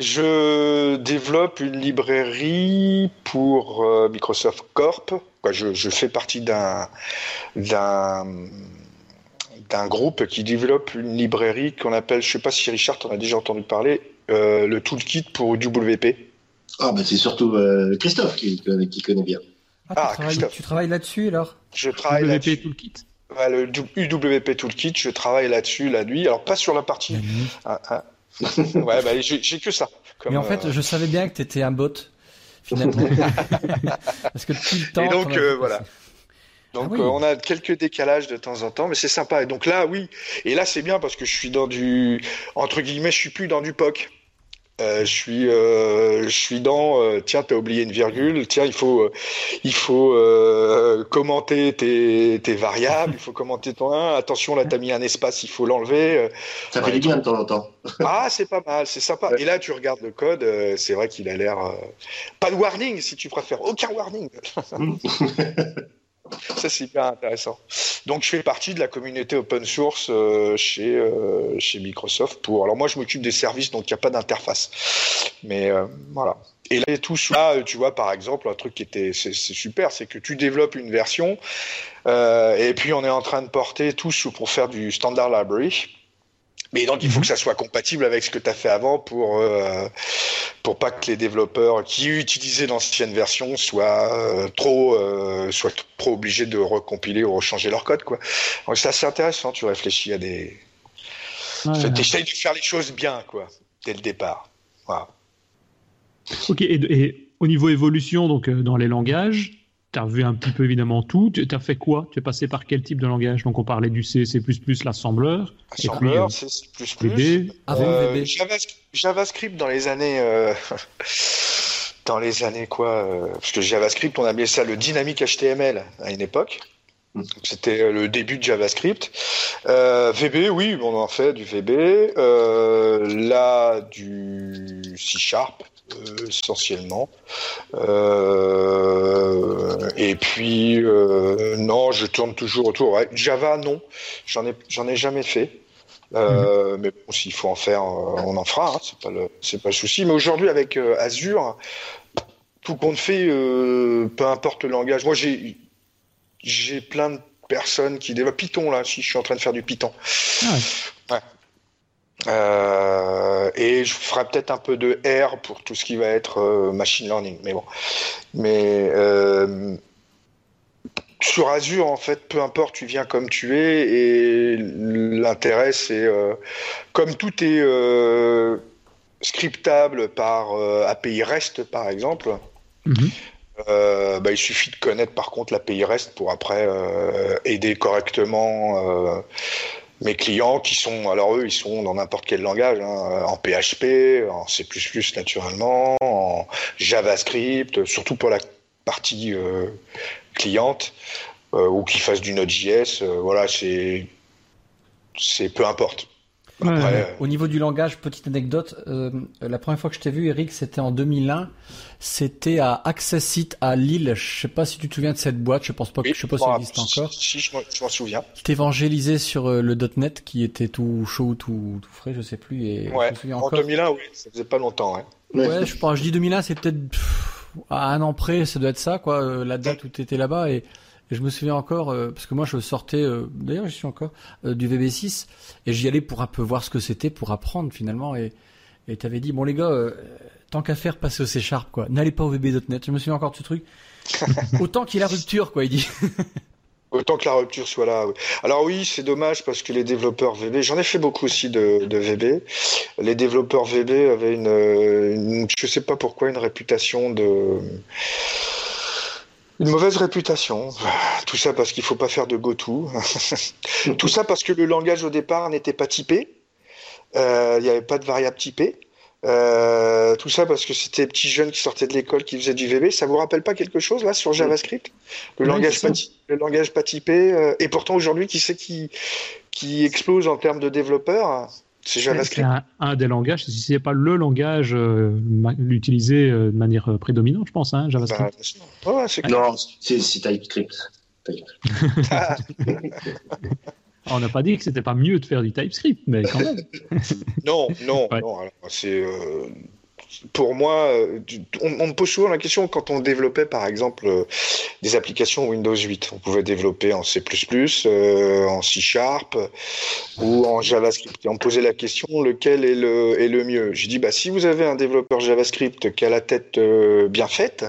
je développe une librairie pour Microsoft Corp. Je, je fais partie d'un d'un groupe qui développe une librairie qu'on appelle, je sais pas si Richard en a déjà entendu parler, le toolkit pour WP. Ah, bah c'est surtout euh, Christophe qui, qui, connaît bien. Ah, tu, travailles, tu travailles là-dessus alors? Je travaille là-dessus. Toolkit ouais, Le UWP Toolkit, je travaille là-dessus la nuit. Alors, pas sur la partie. Ah, ah. <laughs> ouais, bah, j'ai que ça. Comme, Mais en fait, euh, je savais bien que tu étais un bot, finalement. <laughs> Parce que tout le temps. Et donc, euh, voilà. Donc ah on a quelques décalages de temps en temps, mais c'est sympa. Et donc là, oui. Et là, c'est bien parce que je suis dans du entre guillemets, je suis plus dans du POC. Euh, je suis, euh, je suis dans. Euh, tiens, t'as oublié une virgule. Tiens, il faut, euh, il faut euh, commenter tes, tes variables. Il faut commenter ton 1. Attention, là, t'as mis un espace. Il faut l'enlever. Ça fait du bien de temps en temps. <laughs> ah, c'est pas mal, c'est sympa. Et là, tu regardes le code. c'est vrai qu'il a l'air. Pas de warning, si tu préfères. Aucun warning. <laughs> <laughs> Ça, c'est hyper intéressant. Donc, je fais partie de la communauté open source euh, chez, euh, chez Microsoft. Pour... Alors, moi, je m'occupe des services, donc il n'y a pas d'interface. Mais euh, voilà. Et là, tout là, tu vois, par exemple, un truc qui était, c'est super, c'est que tu développes une version, et puis on est en train de porter tout pour faire du standard library. Mais donc il faut que ça soit compatible avec ce que tu as fait avant pour euh, pour pas que les développeurs qui utilisaient l'ancienne version soient euh, trop euh, soient trop obligés de recompiler ou rechanger leur code quoi. Donc c'est assez intéressant, tu réfléchis à des ouais, de faire les choses bien quoi dès le départ. Voilà. OK et, et au niveau évolution donc dans les langages tu as vu un petit peu évidemment tout. Tu as fait quoi? Tu es passé par quel type de langage? Donc on parlait du C, C++, l'assembleur. Assembleur, C, C++. Euh, JavaScript dans les années... Euh, <laughs> dans les années quoi euh, Parce que JavaScript, on appelait ça le dynamique HTML à une époque. C'était le début de JavaScript. VB, oui, on en fait du VB. là, du C Sharp, euh, essentiellement. Euh, et puis euh, non, je tourne toujours autour. Java, non, j'en ai j'en ai jamais fait. Mhm. Mais bon, s'il faut en faire, on en fera. Hein, c'est pas le c'est pas le souci. Mais aujourd'hui, avec Azure, tout compte fait, peu importe le langage. Moi, j'ai j'ai plein de personnes qui développent Python là. Si je suis en train de faire du Python. Ah ouais. Euh, et je ferai peut-être un peu de R pour tout ce qui va être euh, machine learning. Mais bon. Mais euh, sur Azure, en fait, peu importe, tu viens comme tu es. Et l'intérêt, c'est comme tout est scriptable par API REST, par exemple. Mhm. bah, il suffit de connaître par contre l'API REST pour après aider correctement mes clients qui sont, alors eux, ils sont dans n'importe quel langage, hein, en PHP, en C++ naturellement, en JavaScript, surtout pour la partie euh, cliente, euh, ou qu'ils fassent du Node.js, euh, voilà, c'est, c'est peu importe. Au niveau du langage, petite anecdote, la première fois que je t'ai vu, Eric, c'était en 2001. C'était à Accessit à Lille. Je sais pas si tu te souviens de cette boîte. Je pense pas que je sais pas si elle existe encore. Si, je m'en souviens. T'évangélisais sur euh, le .NET qui était tout chaud, tout, tout frais, je sais plus. Et ouais. en 2001, oui, ça faisait pas longtemps. Ouais, ouais je pense. Je dis 2001, c'est peut-être à un an près, ça doit être ça, quoi. Euh, la date où tu étais là-bas et, je me souviens encore euh, parce que moi je sortais, d'ailleurs je suis encore du VB6 et j'y allais pour un peu voir ce que c'était, pour apprendre finalement et et t'avais dit bon les gars tant qu'à faire, passer au C Sharp, quoi. N'allez pas au VB.NET. Je me souviens encore de ce truc. <laughs> Autant qu'il y ait la rupture, quoi, il dit. <laughs> Autant que la rupture soit là. Alors oui, c'est dommage parce que les développeurs VB, j'en ai fait beaucoup aussi de, VB. Les développeurs VB avaient une, une, je sais pas pourquoi, une réputation de, une mauvaise réputation. Tout ça parce qu'il faut pas faire de go-to. <laughs> Tout ça parce que le langage au départ n'était pas typé. Euh, il n'y avait pas de variable typée. Euh, tout ça parce que c'était des petits jeunes qui sortaient de l'école qui faisaient du VB. Ça vous rappelle pas quelque chose là sur JavaScript? Le, langage pas, le langage pas typé. Euh, et pourtant aujourd'hui, qui c'est qui, qui explose en termes de développeurs? C'est JavaScript. C'est un, des langages, si ce n'est pas le langage euh, utilisé de manière prédominante, je pense, hein, JavaScript. Bah, non, c'est TypeScript. Ah, <laughs> on n'a pas dit que c'était pas mieux de faire du TypeScript, mais quand même. <laughs> non, non, non. C'est euh, pour moi, euh, on, me pose souvent la question quand on développait par exemple euh, des applications Windows 8. On pouvait développer en C++, en C Sharp ou en JavaScript. Et on me posait la question lequel est le, est le mieux? Je dis bah si vous avez un développeur JavaScript qui a la tête bien faite,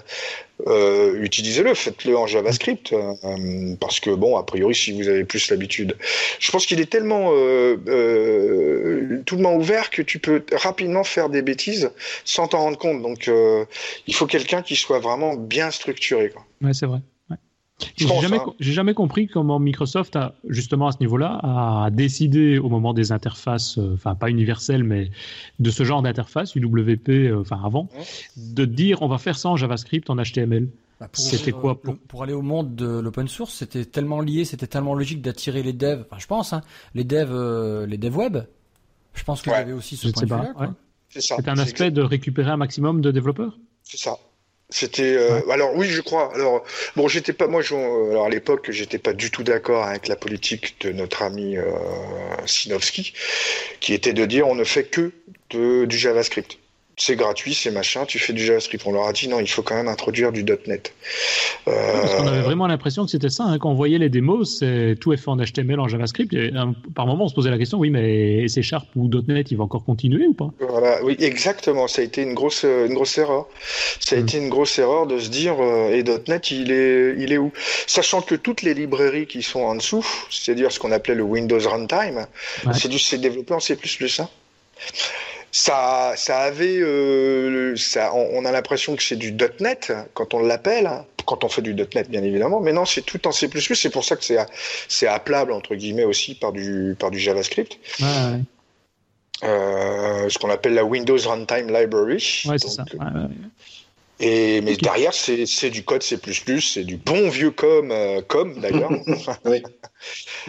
euh, utilisez-le, faites-le en JavaScript, euh, parce que bon, a priori, si vous avez plus l'habitude, je pense qu'il est tellement euh, euh tellement ouvert que tu peux rapidement faire des bêtises sans t'en rendre compte. Donc, euh, il faut quelqu'un qui soit vraiment bien structuré. Quoi. Ouais, c'est vrai. J'ai jamais, hein. jamais, compris comment Microsoft a, justement à ce niveau-là, a décidé au moment des interfaces, euh, enfin pas universelles, mais de ce genre d'interface, UWP, euh, enfin avant, de dire on va faire ça en JavaScript, en HTML. Bah, c'était quoi pour... pour... aller au monde de l'open source C'était tellement lié, c'était tellement logique d'attirer les devs. Enfin, je pense, hein, les devs, euh, les devs web. Je pense que ouais. avait aussi ce point de vue-là. C'est un aspect de récupérer un maximum de développeurs? C'est ça. C'était euh, alors oui, je crois. Alors bon, j'étais pas moi. Je, alors à l'époque, j'étais pas du tout d'accord avec la politique de notre ami euh, Sinowski, qui était de dire on ne fait que de, du JavaScript c'est gratuit, c'est machin, tu fais du JavaScript. On leur a dit non, il faut quand même introduire du .NET. Euh... parce qu'on avait vraiment l'impression que c'était ça. Hein. Quand on voyait les démos, c'est tout est fait en HTML, en JavaScript. Et, par moment, on se posait la question, oui, mais C Sharp ou .NET, il va encore continuer ou pas? Voilà, oui, exactement. Ça a été une grosse, une grosse erreur. Ça a mm. été une grosse erreur de se dire, euh, et .NET, il est, il est où? Sachant que toutes les librairies qui sont en dessous, c'est-à-dire ce qu'on appelait le Windows Runtime, ouais. c'est développé en C++. Hein ça, ça avait, euh, ça, on, a l'impression que c'est du .NET quand on l'appelle, quand on fait du .NET bien évidemment, mais non, c'est tout en C++. C'est pour ça que c'est, c'est appelable entre guillemets aussi par du, par du JavaScript. Ouais, ouais. Euh, ce qu'on appelle la Windows Runtime Library. Ouais, c'est ça. Ouais, et mais derrière, c'est du code C++, c'est du bon vieux com, euh, com d'ailleurs, <laughs> <laughs> oui.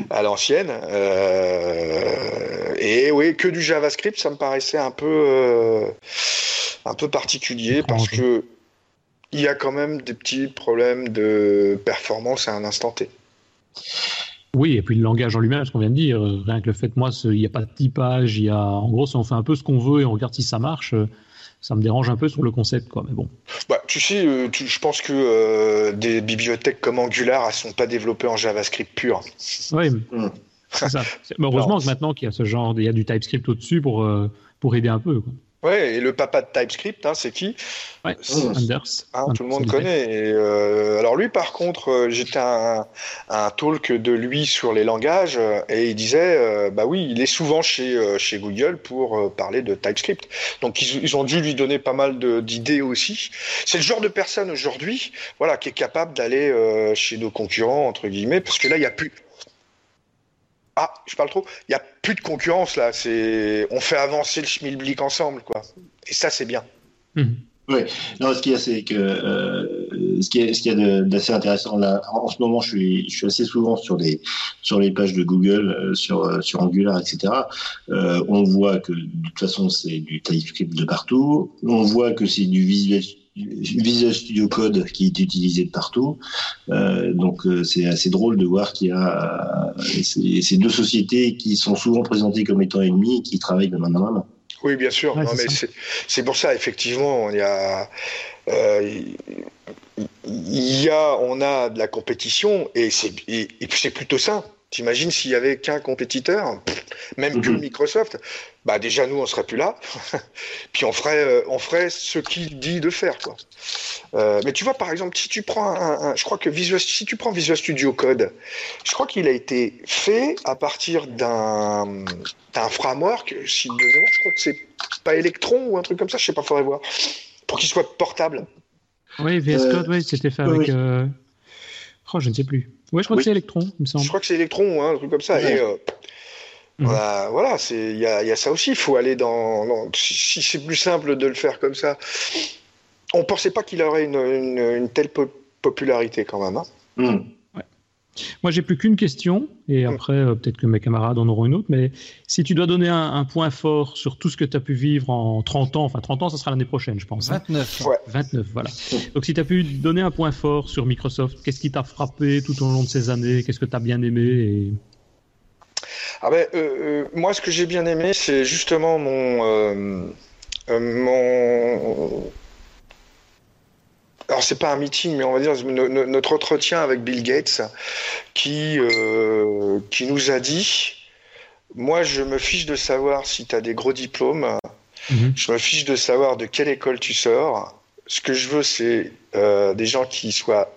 à l'ancienne. Euh, et oui, que du JavaScript, ça me paraissait un peu, euh, un peu particulier parce que il y a quand même des petits problèmes de performance à un instant T. Oui, et puis le langage en lui-même, ce qu'on vient de dire, rien que le fait, moi, il n'y a pas de typage, il y a, en gros, si on fait un peu ce qu'on veut et on regarde si ça marche, ça me dérange un peu sur le concept, quoi. Mais bon. Bah, tu sais, euh, je pense que euh, des bibliothèques comme Angular, elles sont pas développées en JavaScript pur. Oui. Mm. C'est ça. Mais heureusement que maintenant qu'il y a ce genre, il y a du TypeScript au-dessus pour euh, pour aider un peu. Quoi. Ouais, et le papa de TypeScript, hein, c'est qui ouais, Anders. Hein, tout le monde connaît. Et, euh, alors lui, par contre, euh, j'étais un, un talk de lui sur les langages euh, et il disait, euh, bah oui, il est souvent chez chez Google pour parler de TypeScript. Donc ils, ils, ont dû lui donner pas mal d'idées aussi. C'est le genre de personne aujourd'hui, voilà, qui est capable d'aller chez nos concurrents entre guillemets, parce que là, il y a plus ah, je parle trop. Il y a plus de concurrence là. C'est, on fait avancer le schmilblick ensemble, quoi. Et ça, c'est bien. Mmh. Oui. Non, ce qu'il y a, c'est que euh, ce qui est, ce qui a d'assez intéressant là, en ce moment, je suis, je suis assez souvent sur des, sur les pages de Google, euh, sur, euh, sur Angular, etc. Euh, on voit que de toute façon, c'est du TypeScript de partout. On voit que c'est du Visual Visual Studio Code qui est utilisé de partout. Euh, donc euh, c'est assez drôle de voir qu'il y a euh, ces, ces, deux sociétés qui sont souvent présentées comme étant ennemies et qui travaillent de main dans main. Oui, bien sûr. Ouais, non, mais c'est pour ça, effectivement, il y a. Euh, il y a, on a de la compétition et c'est et, et c'est plutôt ça. T'imagines s'il y avait qu'un compétiteur, même que mhm. Microsoft, bah déjà nous on serait plus là, <laughs> puis on ferait euh, on ferait ce qu'il dit de faire quoi. Euh, mais tu vois par exemple si tu prends un, un je crois que Visual si tu prends Visual Studio Code, je crois qu'il a été fait à partir d'un d'un framework, si je crois que c'est pas Electron ou un truc comme ça, je sais pas, faudrait voir, pour qu'il soit portable. Oui VS Code, euh, oui c'était fait avec. Oui. Euh... Oh je ne sais plus. Ouais, je crois oui. que c'est Electron, il me semble. Je crois que c'est Electron, hein, un truc comme ça. Ouais. Et, euh, mmh. voilà, voilà c'est il y a, y a, ça aussi. Il faut aller dans, dans si, si c'est plus simple de le faire comme ça. On pensait pas qu'il aurait une, une, une, telle po popularité quand même. Hein. Mmh. Moi, j'ai plus qu'une question, et après, euh, peut-être que mes camarades en auront une autre, mais si tu dois donner un, un point fort sur tout ce que tu as pu vivre en 30 ans, enfin 30 ans, ça sera l'année prochaine, je pense. 29. Hein. Ouais. 29, voilà. Donc, si tu as pu donner un point fort sur Microsoft, qu'est-ce qui t'a frappé tout au long de ces années Qu'est-ce que tu as bien aimé et... ah ben, euh, euh, Moi, ce que j'ai bien aimé, c'est justement mon... Euh, mon alors c'est pas un meeting, mais on va dire notre entretien avec Bill Gates, qui euh, qui nous a dit, moi je me fiche de savoir si tu as des gros diplômes, -hmm. je me fiche de savoir de quelle école tu sors. Ce que je veux, c'est euh, des gens qui soient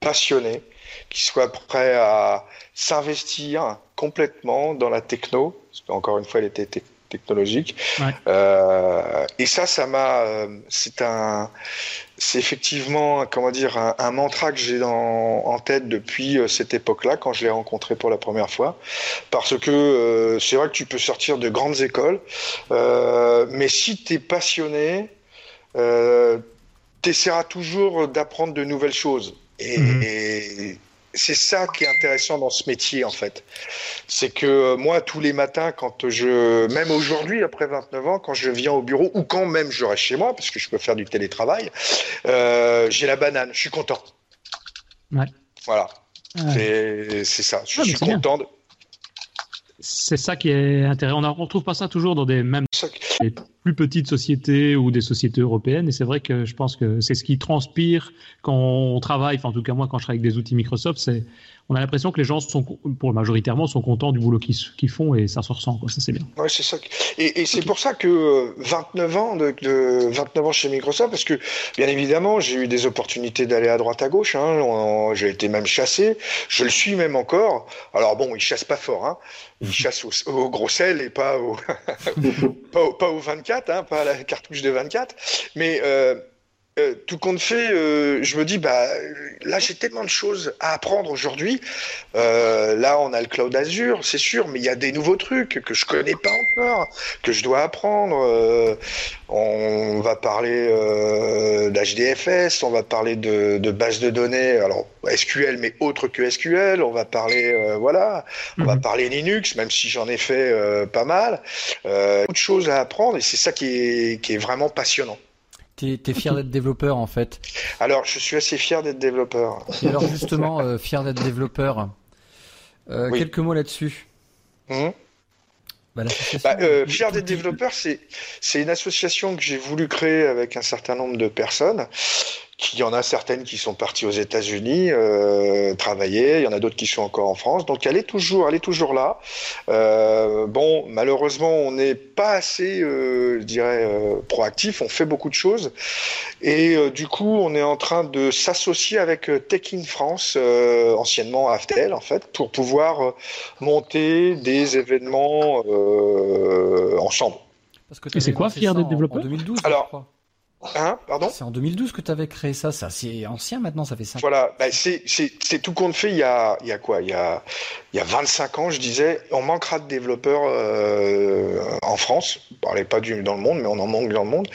passionnés, qui soient prêts à s'investir complètement dans la techno. Parce qu'encore une fois, elle était technologique. Ouais. Euh, et ça, ça m'a, euh, c'est un, c'est effectivement, comment dire, un, un mantra que j'ai en tête depuis euh, cette époque-là, quand je l'ai rencontré pour la première fois, parce que euh, c'est vrai que tu peux sortir de grandes écoles, euh, mais si tu es passionné, tu essaieras toujours d'apprendre de nouvelles choses. Et, mmh. et c'est ça qui est intéressant dans ce métier en fait. C'est que moi tous les matins quand je même aujourd'hui après 29 ans quand je viens au bureau ou quand même je reste chez moi parce que je peux faire du télétravail, euh, j'ai la banane, je suis content. Ouais. Voilà. Ouais. C'est ça, je Ah, suis content. de- C'est ça qui est intéressant. On ne retrouve pas ça toujours dans des mêmes plus petites sociétés ou des sociétés européennes. Et c'est vrai que je pense que c'est ce qui transpire quand on travaille. Enfin, en tout cas, moi, quand je travaille avec des outils Microsoft, c'est on a l'impression que les gens sont, pour majoritairement, sont contents du boulot qu'ils font et ça se ressent. Quoi. Ça, c'est bien. Ouais, c'est ça. Et, et c'est pour ça que euh, 29 ans de, de 29 ans chez Microsoft, parce que bien évidemment, j'ai eu des opportunités d'aller à droite à gauche. Hein, j'ai été même chassé. Je le suis même encore. Alors bon, ils chassent pas fort. Hein. Ils <laughs> chassent au, au gros sel et <laughs> pas au, pas au, pas au 24, hein, pas la cartouche de 24. Mais euh, tout compte fait, euh, je me dis, bah, là, j'ai tellement de choses à apprendre aujourd'hui. Euh, là, on a le cloud Azure, c'est sûr, mais il y a des nouveaux trucs que je connais pas encore, que je dois apprendre. On va parler d'HDFS, on va parler de, de bases de données, alors SQL, mais autre que SQL. On va parler, voilà, on va Mhm. parler Linux, même si j'en ai fait pas mal. Beaucoup de choses à apprendre, et c'est ça qui est, qui est vraiment passionnant. T'es t'es fier d'être développeur en fait. Alors, je suis assez fier d'être développeur. Et alors justement, euh, fier d'être développeur. Euh, Oui. Quelques mots là-dessus. Mhm. Bah, Bah, euh, Fier d'être développeur, c'est c'est une association que j'ai voulu créer avec un certain nombre de personnes. Qui y en a certaines qui sont parties aux États-Unis euh, travailler, il y en a d'autres qui sont encore en France. Donc elle est toujours, elle est toujours là. Euh, bon, malheureusement, on n'est pas assez, euh, je dirais, euh, proactif. On fait beaucoup de choses et euh, du coup, on est en train de s'associer avec euh, Tech in France, euh, anciennement Aftel, en fait, pour pouvoir monter des événements euh, ensemble. Parce que Et c'est quoi, fier d'être en- développeur? En 2012, Alors, je crois. Hein Pardon? C'est en 2012 que tu avais créé ça. C'est assez ancien maintenant, ça fait 5 Voilà, bah, c'est c'est- c'est tout compte fait. Il y a, il y a quoi? Il y a, il y a 25 ans, je disais, on manquera de développeurs euh, en France. On parlait pas du, dans le monde, mais on en manque dans le monde.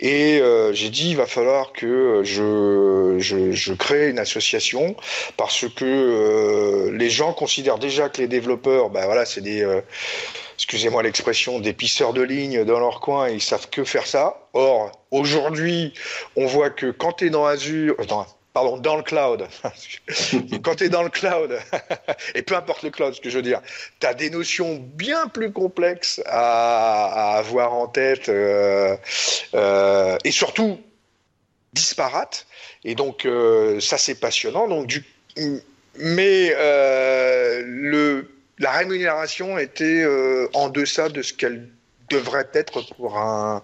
Et euh, j'ai dit, il va falloir que je, je, je crée une association parce que euh, les gens considèrent déjà que les développeurs, bah voilà, c'est des euh, excusez-moi l'expression, des pisseurs de ligne dans leur coin et ils savent que faire ça. Or, aujourd'hui, on voit que quand tu es dans Azure, euh, pardon, dans le cloud, <laughs> quand tu dans le cloud, <laughs> et peu importe le cloud, ce que je veux dire, tu as des notions bien plus complexes à, à avoir en tête euh, euh, et surtout disparates. Et donc, euh, ça, c'est passionnant. Donc, du, mais euh, le, la rémunération était euh, en deçà de ce qu'elle devrait être pour un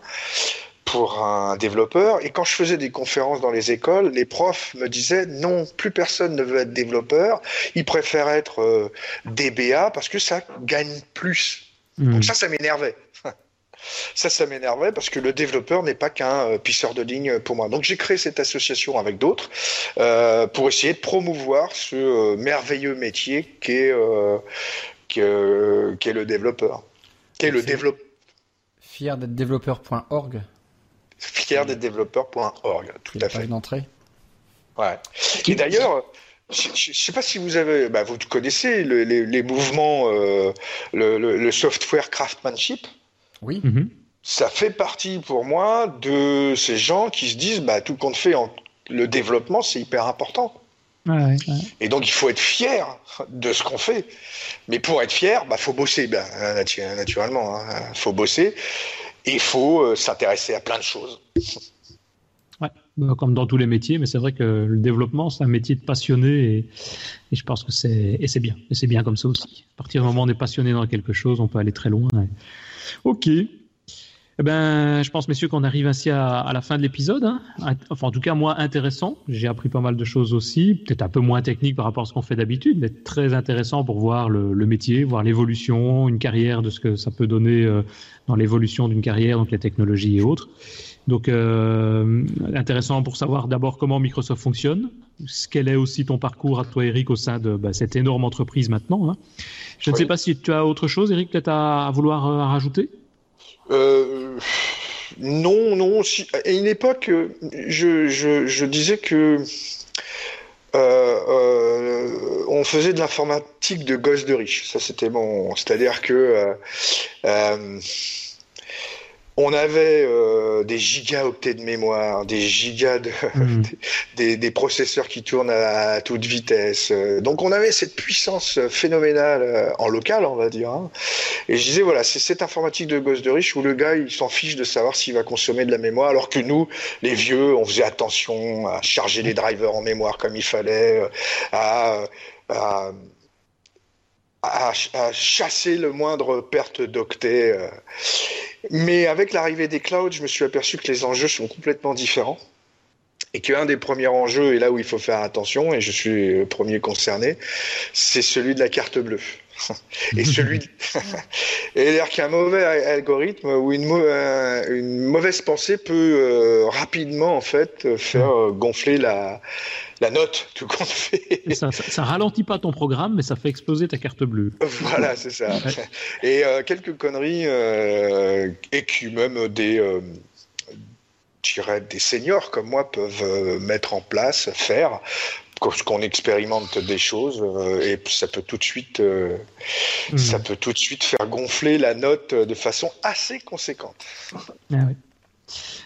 pour un développeur. Et quand je faisais des conférences dans les écoles, les profs me disaient non, plus personne ne veut être développeur. Ils préfèrent être euh, DBA parce que ça gagne plus. Mhm. Donc ça, ça m'énervait. Ça, ça m'énervait parce que le développeur n'est pas qu'un euh, pisseur de ligne pour moi. Donc j'ai créé cette association avec d'autres euh, pour essayer de promouvoir ce euh, merveilleux métier qu'est euh, qu'est qu'est le développeur. Qu'est le développeur Fier d'être développeur.org. fier des développeurs.org. Tout à fait. d'entrée. Ouais. Et d'ailleurs, je ne sais pas si vous avez, bah, vous connaissez le- les, les mouvements, euh, le, le- le software craftsmanship. Oui. Mhm. Ça fait partie pour moi de ces gens qui se disent, bah, tout compte fait, en, le développement, c'est hyper important. Ouais, ouais, ouais. Et donc, il faut être fier de ce qu'on fait. Mais pour être fier, bah, faut bosser, ben, natu- naturellement. Il faut bosser et il faut euh, s'intéresser à plein de choses. Ouais, bah, comme dans tous les métiers, mais c'est vrai que le développement, c'est un métier de passionné et, et je pense que c'est et c'est bien. Et c'est bien comme ça aussi. À partir du moment où on est passionné dans quelque chose, on peut aller très loin. et- Ok. Eh ben, je pense, messieurs, qu'on arrive ainsi à, la fin de l'épisode. hein. Enfin, en tout cas, moi, intéressant. J'ai appris pas mal de choses aussi. Peut-être un peu moins technique par rapport à ce qu'on fait d'habitude, mais très intéressant pour voir le, le métier, voir l'évolution, une carrière, de ce que ça peut donner euh, dans l'évolution d'une carrière, donc les technologies et autres. Donc, euh, intéressant pour savoir d'abord comment Microsoft fonctionne, quel est aussi ton parcours à toi, Eric, au sein de bah, cette énorme entreprise maintenant. hein. Je ne sais pas si tu as autre chose, Eric, peut-être à, à vouloir euh, rajouter? Euh, non, non. Si, à une époque, je, je, je disais que euh, euh, on faisait de l'informatique de gosse de riche. Ça, c'était mon. C'est-à-dire que euh, on avait euh, des gigaoctets de mémoire, des gigas de, Mhm. <laughs> des, des processeurs qui tournent à, toute vitesse. Donc on avait cette puissance phénoménale euh, en local, on va dire. hein. Et je disais voilà, c'est cette informatique de gosse de riche où le gars il s'en fiche de savoir s'il va consommer de la mémoire, alors que nous, les vieux, on faisait attention à charger les drivers en mémoire comme il fallait, euh, à, à à, chasser le moindre perte d'octets. euh. Mais avec l'arrivée des clouds, je me suis aperçu que les enjeux sont complètement différents. Et qu'un des premiers enjeux, et là où il faut faire attention, et je suis le premier concerné, c'est celui de la carte bleue. Et celui, <laughs> <laughs> et dire qu'un mauvais algorithme ou une, euh, une mauvaise pensée peut euh, rapidement en fait euh, faire euh, gonfler la, la note <laughs> tout compte fait. Ça, ça, ça ralentit pas ton programme, mais ça fait exploser ta carte bleue. Voilà, c'est ça. Et euh, quelques conneries, et qui même des, des seniors comme moi peuvent mettre en place, faire, qu'on expérimente des choses, euh, et ça peut tout de suite, euh, Mhm. ça peut tout de suite faire gonfler la note de façon assez conséquente. Ah ouais.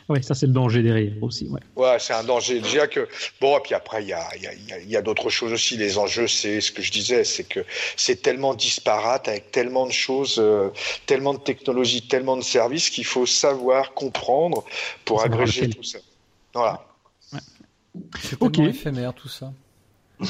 Ouais, ça c'est le danger derrière aussi. Ouais. Ouais, c'est un danger. Déjà que bon, et puis après il y a, il y a, il y a- il y a d'autres choses aussi. Les enjeux, c'est ce que je disais, c'est que c'est tellement disparate avec tellement de choses, euh, tellement de technologies, tellement de services qu'il faut savoir comprendre pour agréger tout ça. Voilà. C'est Ok. tellement éphémère tout ça.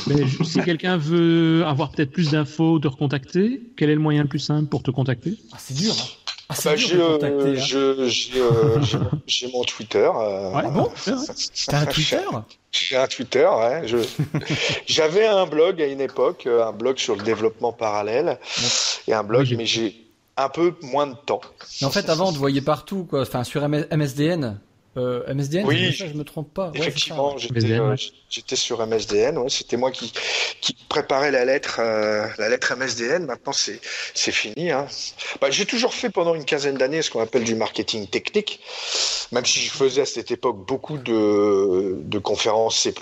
Mais si quelqu'un veut avoir peut-être plus d'infos, te recontacter, quel est le moyen le plus simple pour te contacter? Ah, c'est dur. Hein. Ah, Bah, j'ai, euh, hein. je- j'ai, euh, <laughs> j'ai mon- Twitter. euh, Ouais, bon. T'as un Twitter? J'ai un Twitter, ouais. Je... <laughs> J'avais un blog à une époque, euh, un blog sur le développement parallèle, et un blog, Oui, mais j'ai un peu moins de temps. Mais en fait, avant, on te voyait partout, quoi. Enfin, sur MSDN. Euh, MSDN, Oui, ça, je me trompe pas. Effectivement, ouais. j'étais, MSDN, euh, j'étais sur MSDN. Ouais, c'était moi qui, qui préparais la lettre, euh, la lettre MSDN. Maintenant, c'est, c'est fini. Hein. Bah, j'ai toujours fait pendant une quinzaine d'années ce qu'on appelle du marketing technique, même si je faisais à cette époque beaucoup de, de conférences C++,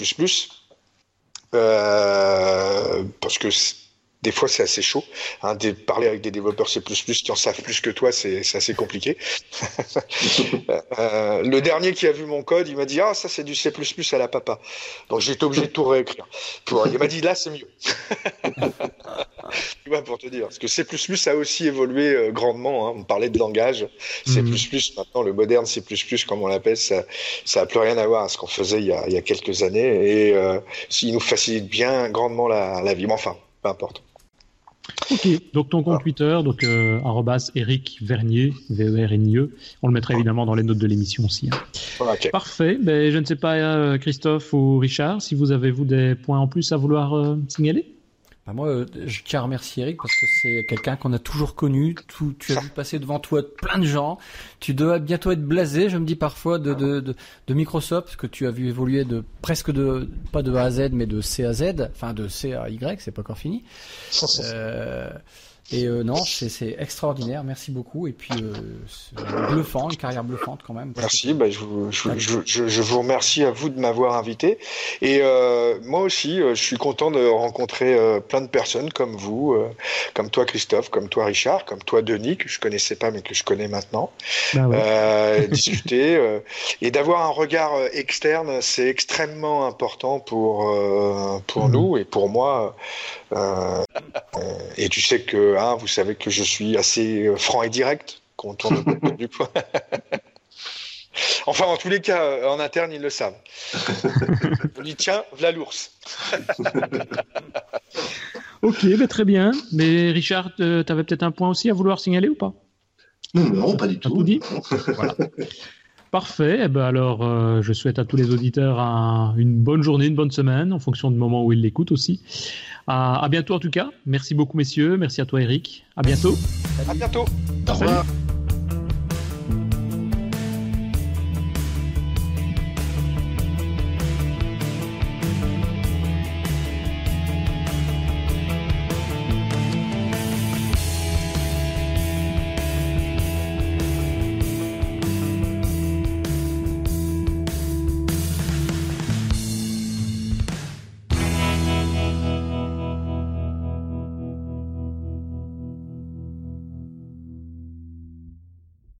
euh, parce que c'est- des fois c'est assez chaud. Hein, de parler avec des développeurs C++ qui en savent plus que toi, c'est, assez compliqué. <laughs> Euh, le dernier qui a vu mon code, il m'a dit ah ça c'est du C++ à la papa. Donc j'ai été obligé de tout réécrire. Il m'a dit là c'est mieux. <laughs> tu vois pour te dire, parce que C++ a aussi évolué euh, grandement. Hein. On parlait de langage. C++ Mhm. maintenant le moderne C++ comme on l'appelle, ça ça a plus rien à voir à ce qu'on faisait il y a, il y a quelques années et euh, il nous facilite bien grandement la, la vie. Mais enfin, peu importe. Ok, donc ton compte Twitter, donc euh, arrobas Eric Vernier, V-E-R-N-I-E. On le mettra évidemment dans les notes de l'émission aussi. hein. Voilà, ok. Parfait. Ben, je ne sais pas, euh, Christophe ou Richard, si vous avez vous des points en plus à vouloir euh, signaler. Bah, moi, euh, je tiens à remercier Eric parce que c'est quelqu'un qu'on a toujours connu. Tout, tu as vu passer devant toi plein de gens. Tu dois bientôt être blasé, je me dis parfois, de, de, de, de Microsoft, que tu as vu évoluer de presque de, pas de A à Z, mais de C à Z, enfin de C à Y, c'est pas encore fini. Euh, et euh, non, c'est extraordinaire, merci beaucoup. Et puis, euh, bluffant, une carrière bluffante quand même. Merci, bah, je, vous, je, je, je, je vous remercie à vous de m'avoir invité. Et euh, moi aussi, euh, je suis content de rencontrer euh, plein de personnes comme vous, euh, comme toi Christophe, comme toi Richard, comme toi Denis, que je connaissais pas mais que je connais maintenant. Bah ouais. Euh, <laughs> discuter euh, et d'avoir un regard externe, c'est extrêmement important pour, euh, pour Mhm. nous et pour moi. Euh, euh, et tu sais que, hein, vous savez que je suis assez euh, franc et direct quand on tourne <laughs> du pot. <laughs> Enfin, en tous les cas, euh, en interne, ils le savent. <laughs> On dit, tiens, voilà l'ours. Ok, ben, très bien. Mais Richard, tu avais peut-être un point aussi à vouloir signaler ou pas? Non, non, pas du tout. tout dit? Voilà. Parfait. Eh ben alors, euh, je souhaite à tous les auditeurs un- une bonne journée, une bonne semaine, en fonction du moment où ils l'écoutent aussi. À, à bientôt en tout cas. Merci beaucoup, messieurs. Merci à toi, Eric. À bientôt. À bientôt. Au revoir. Salut.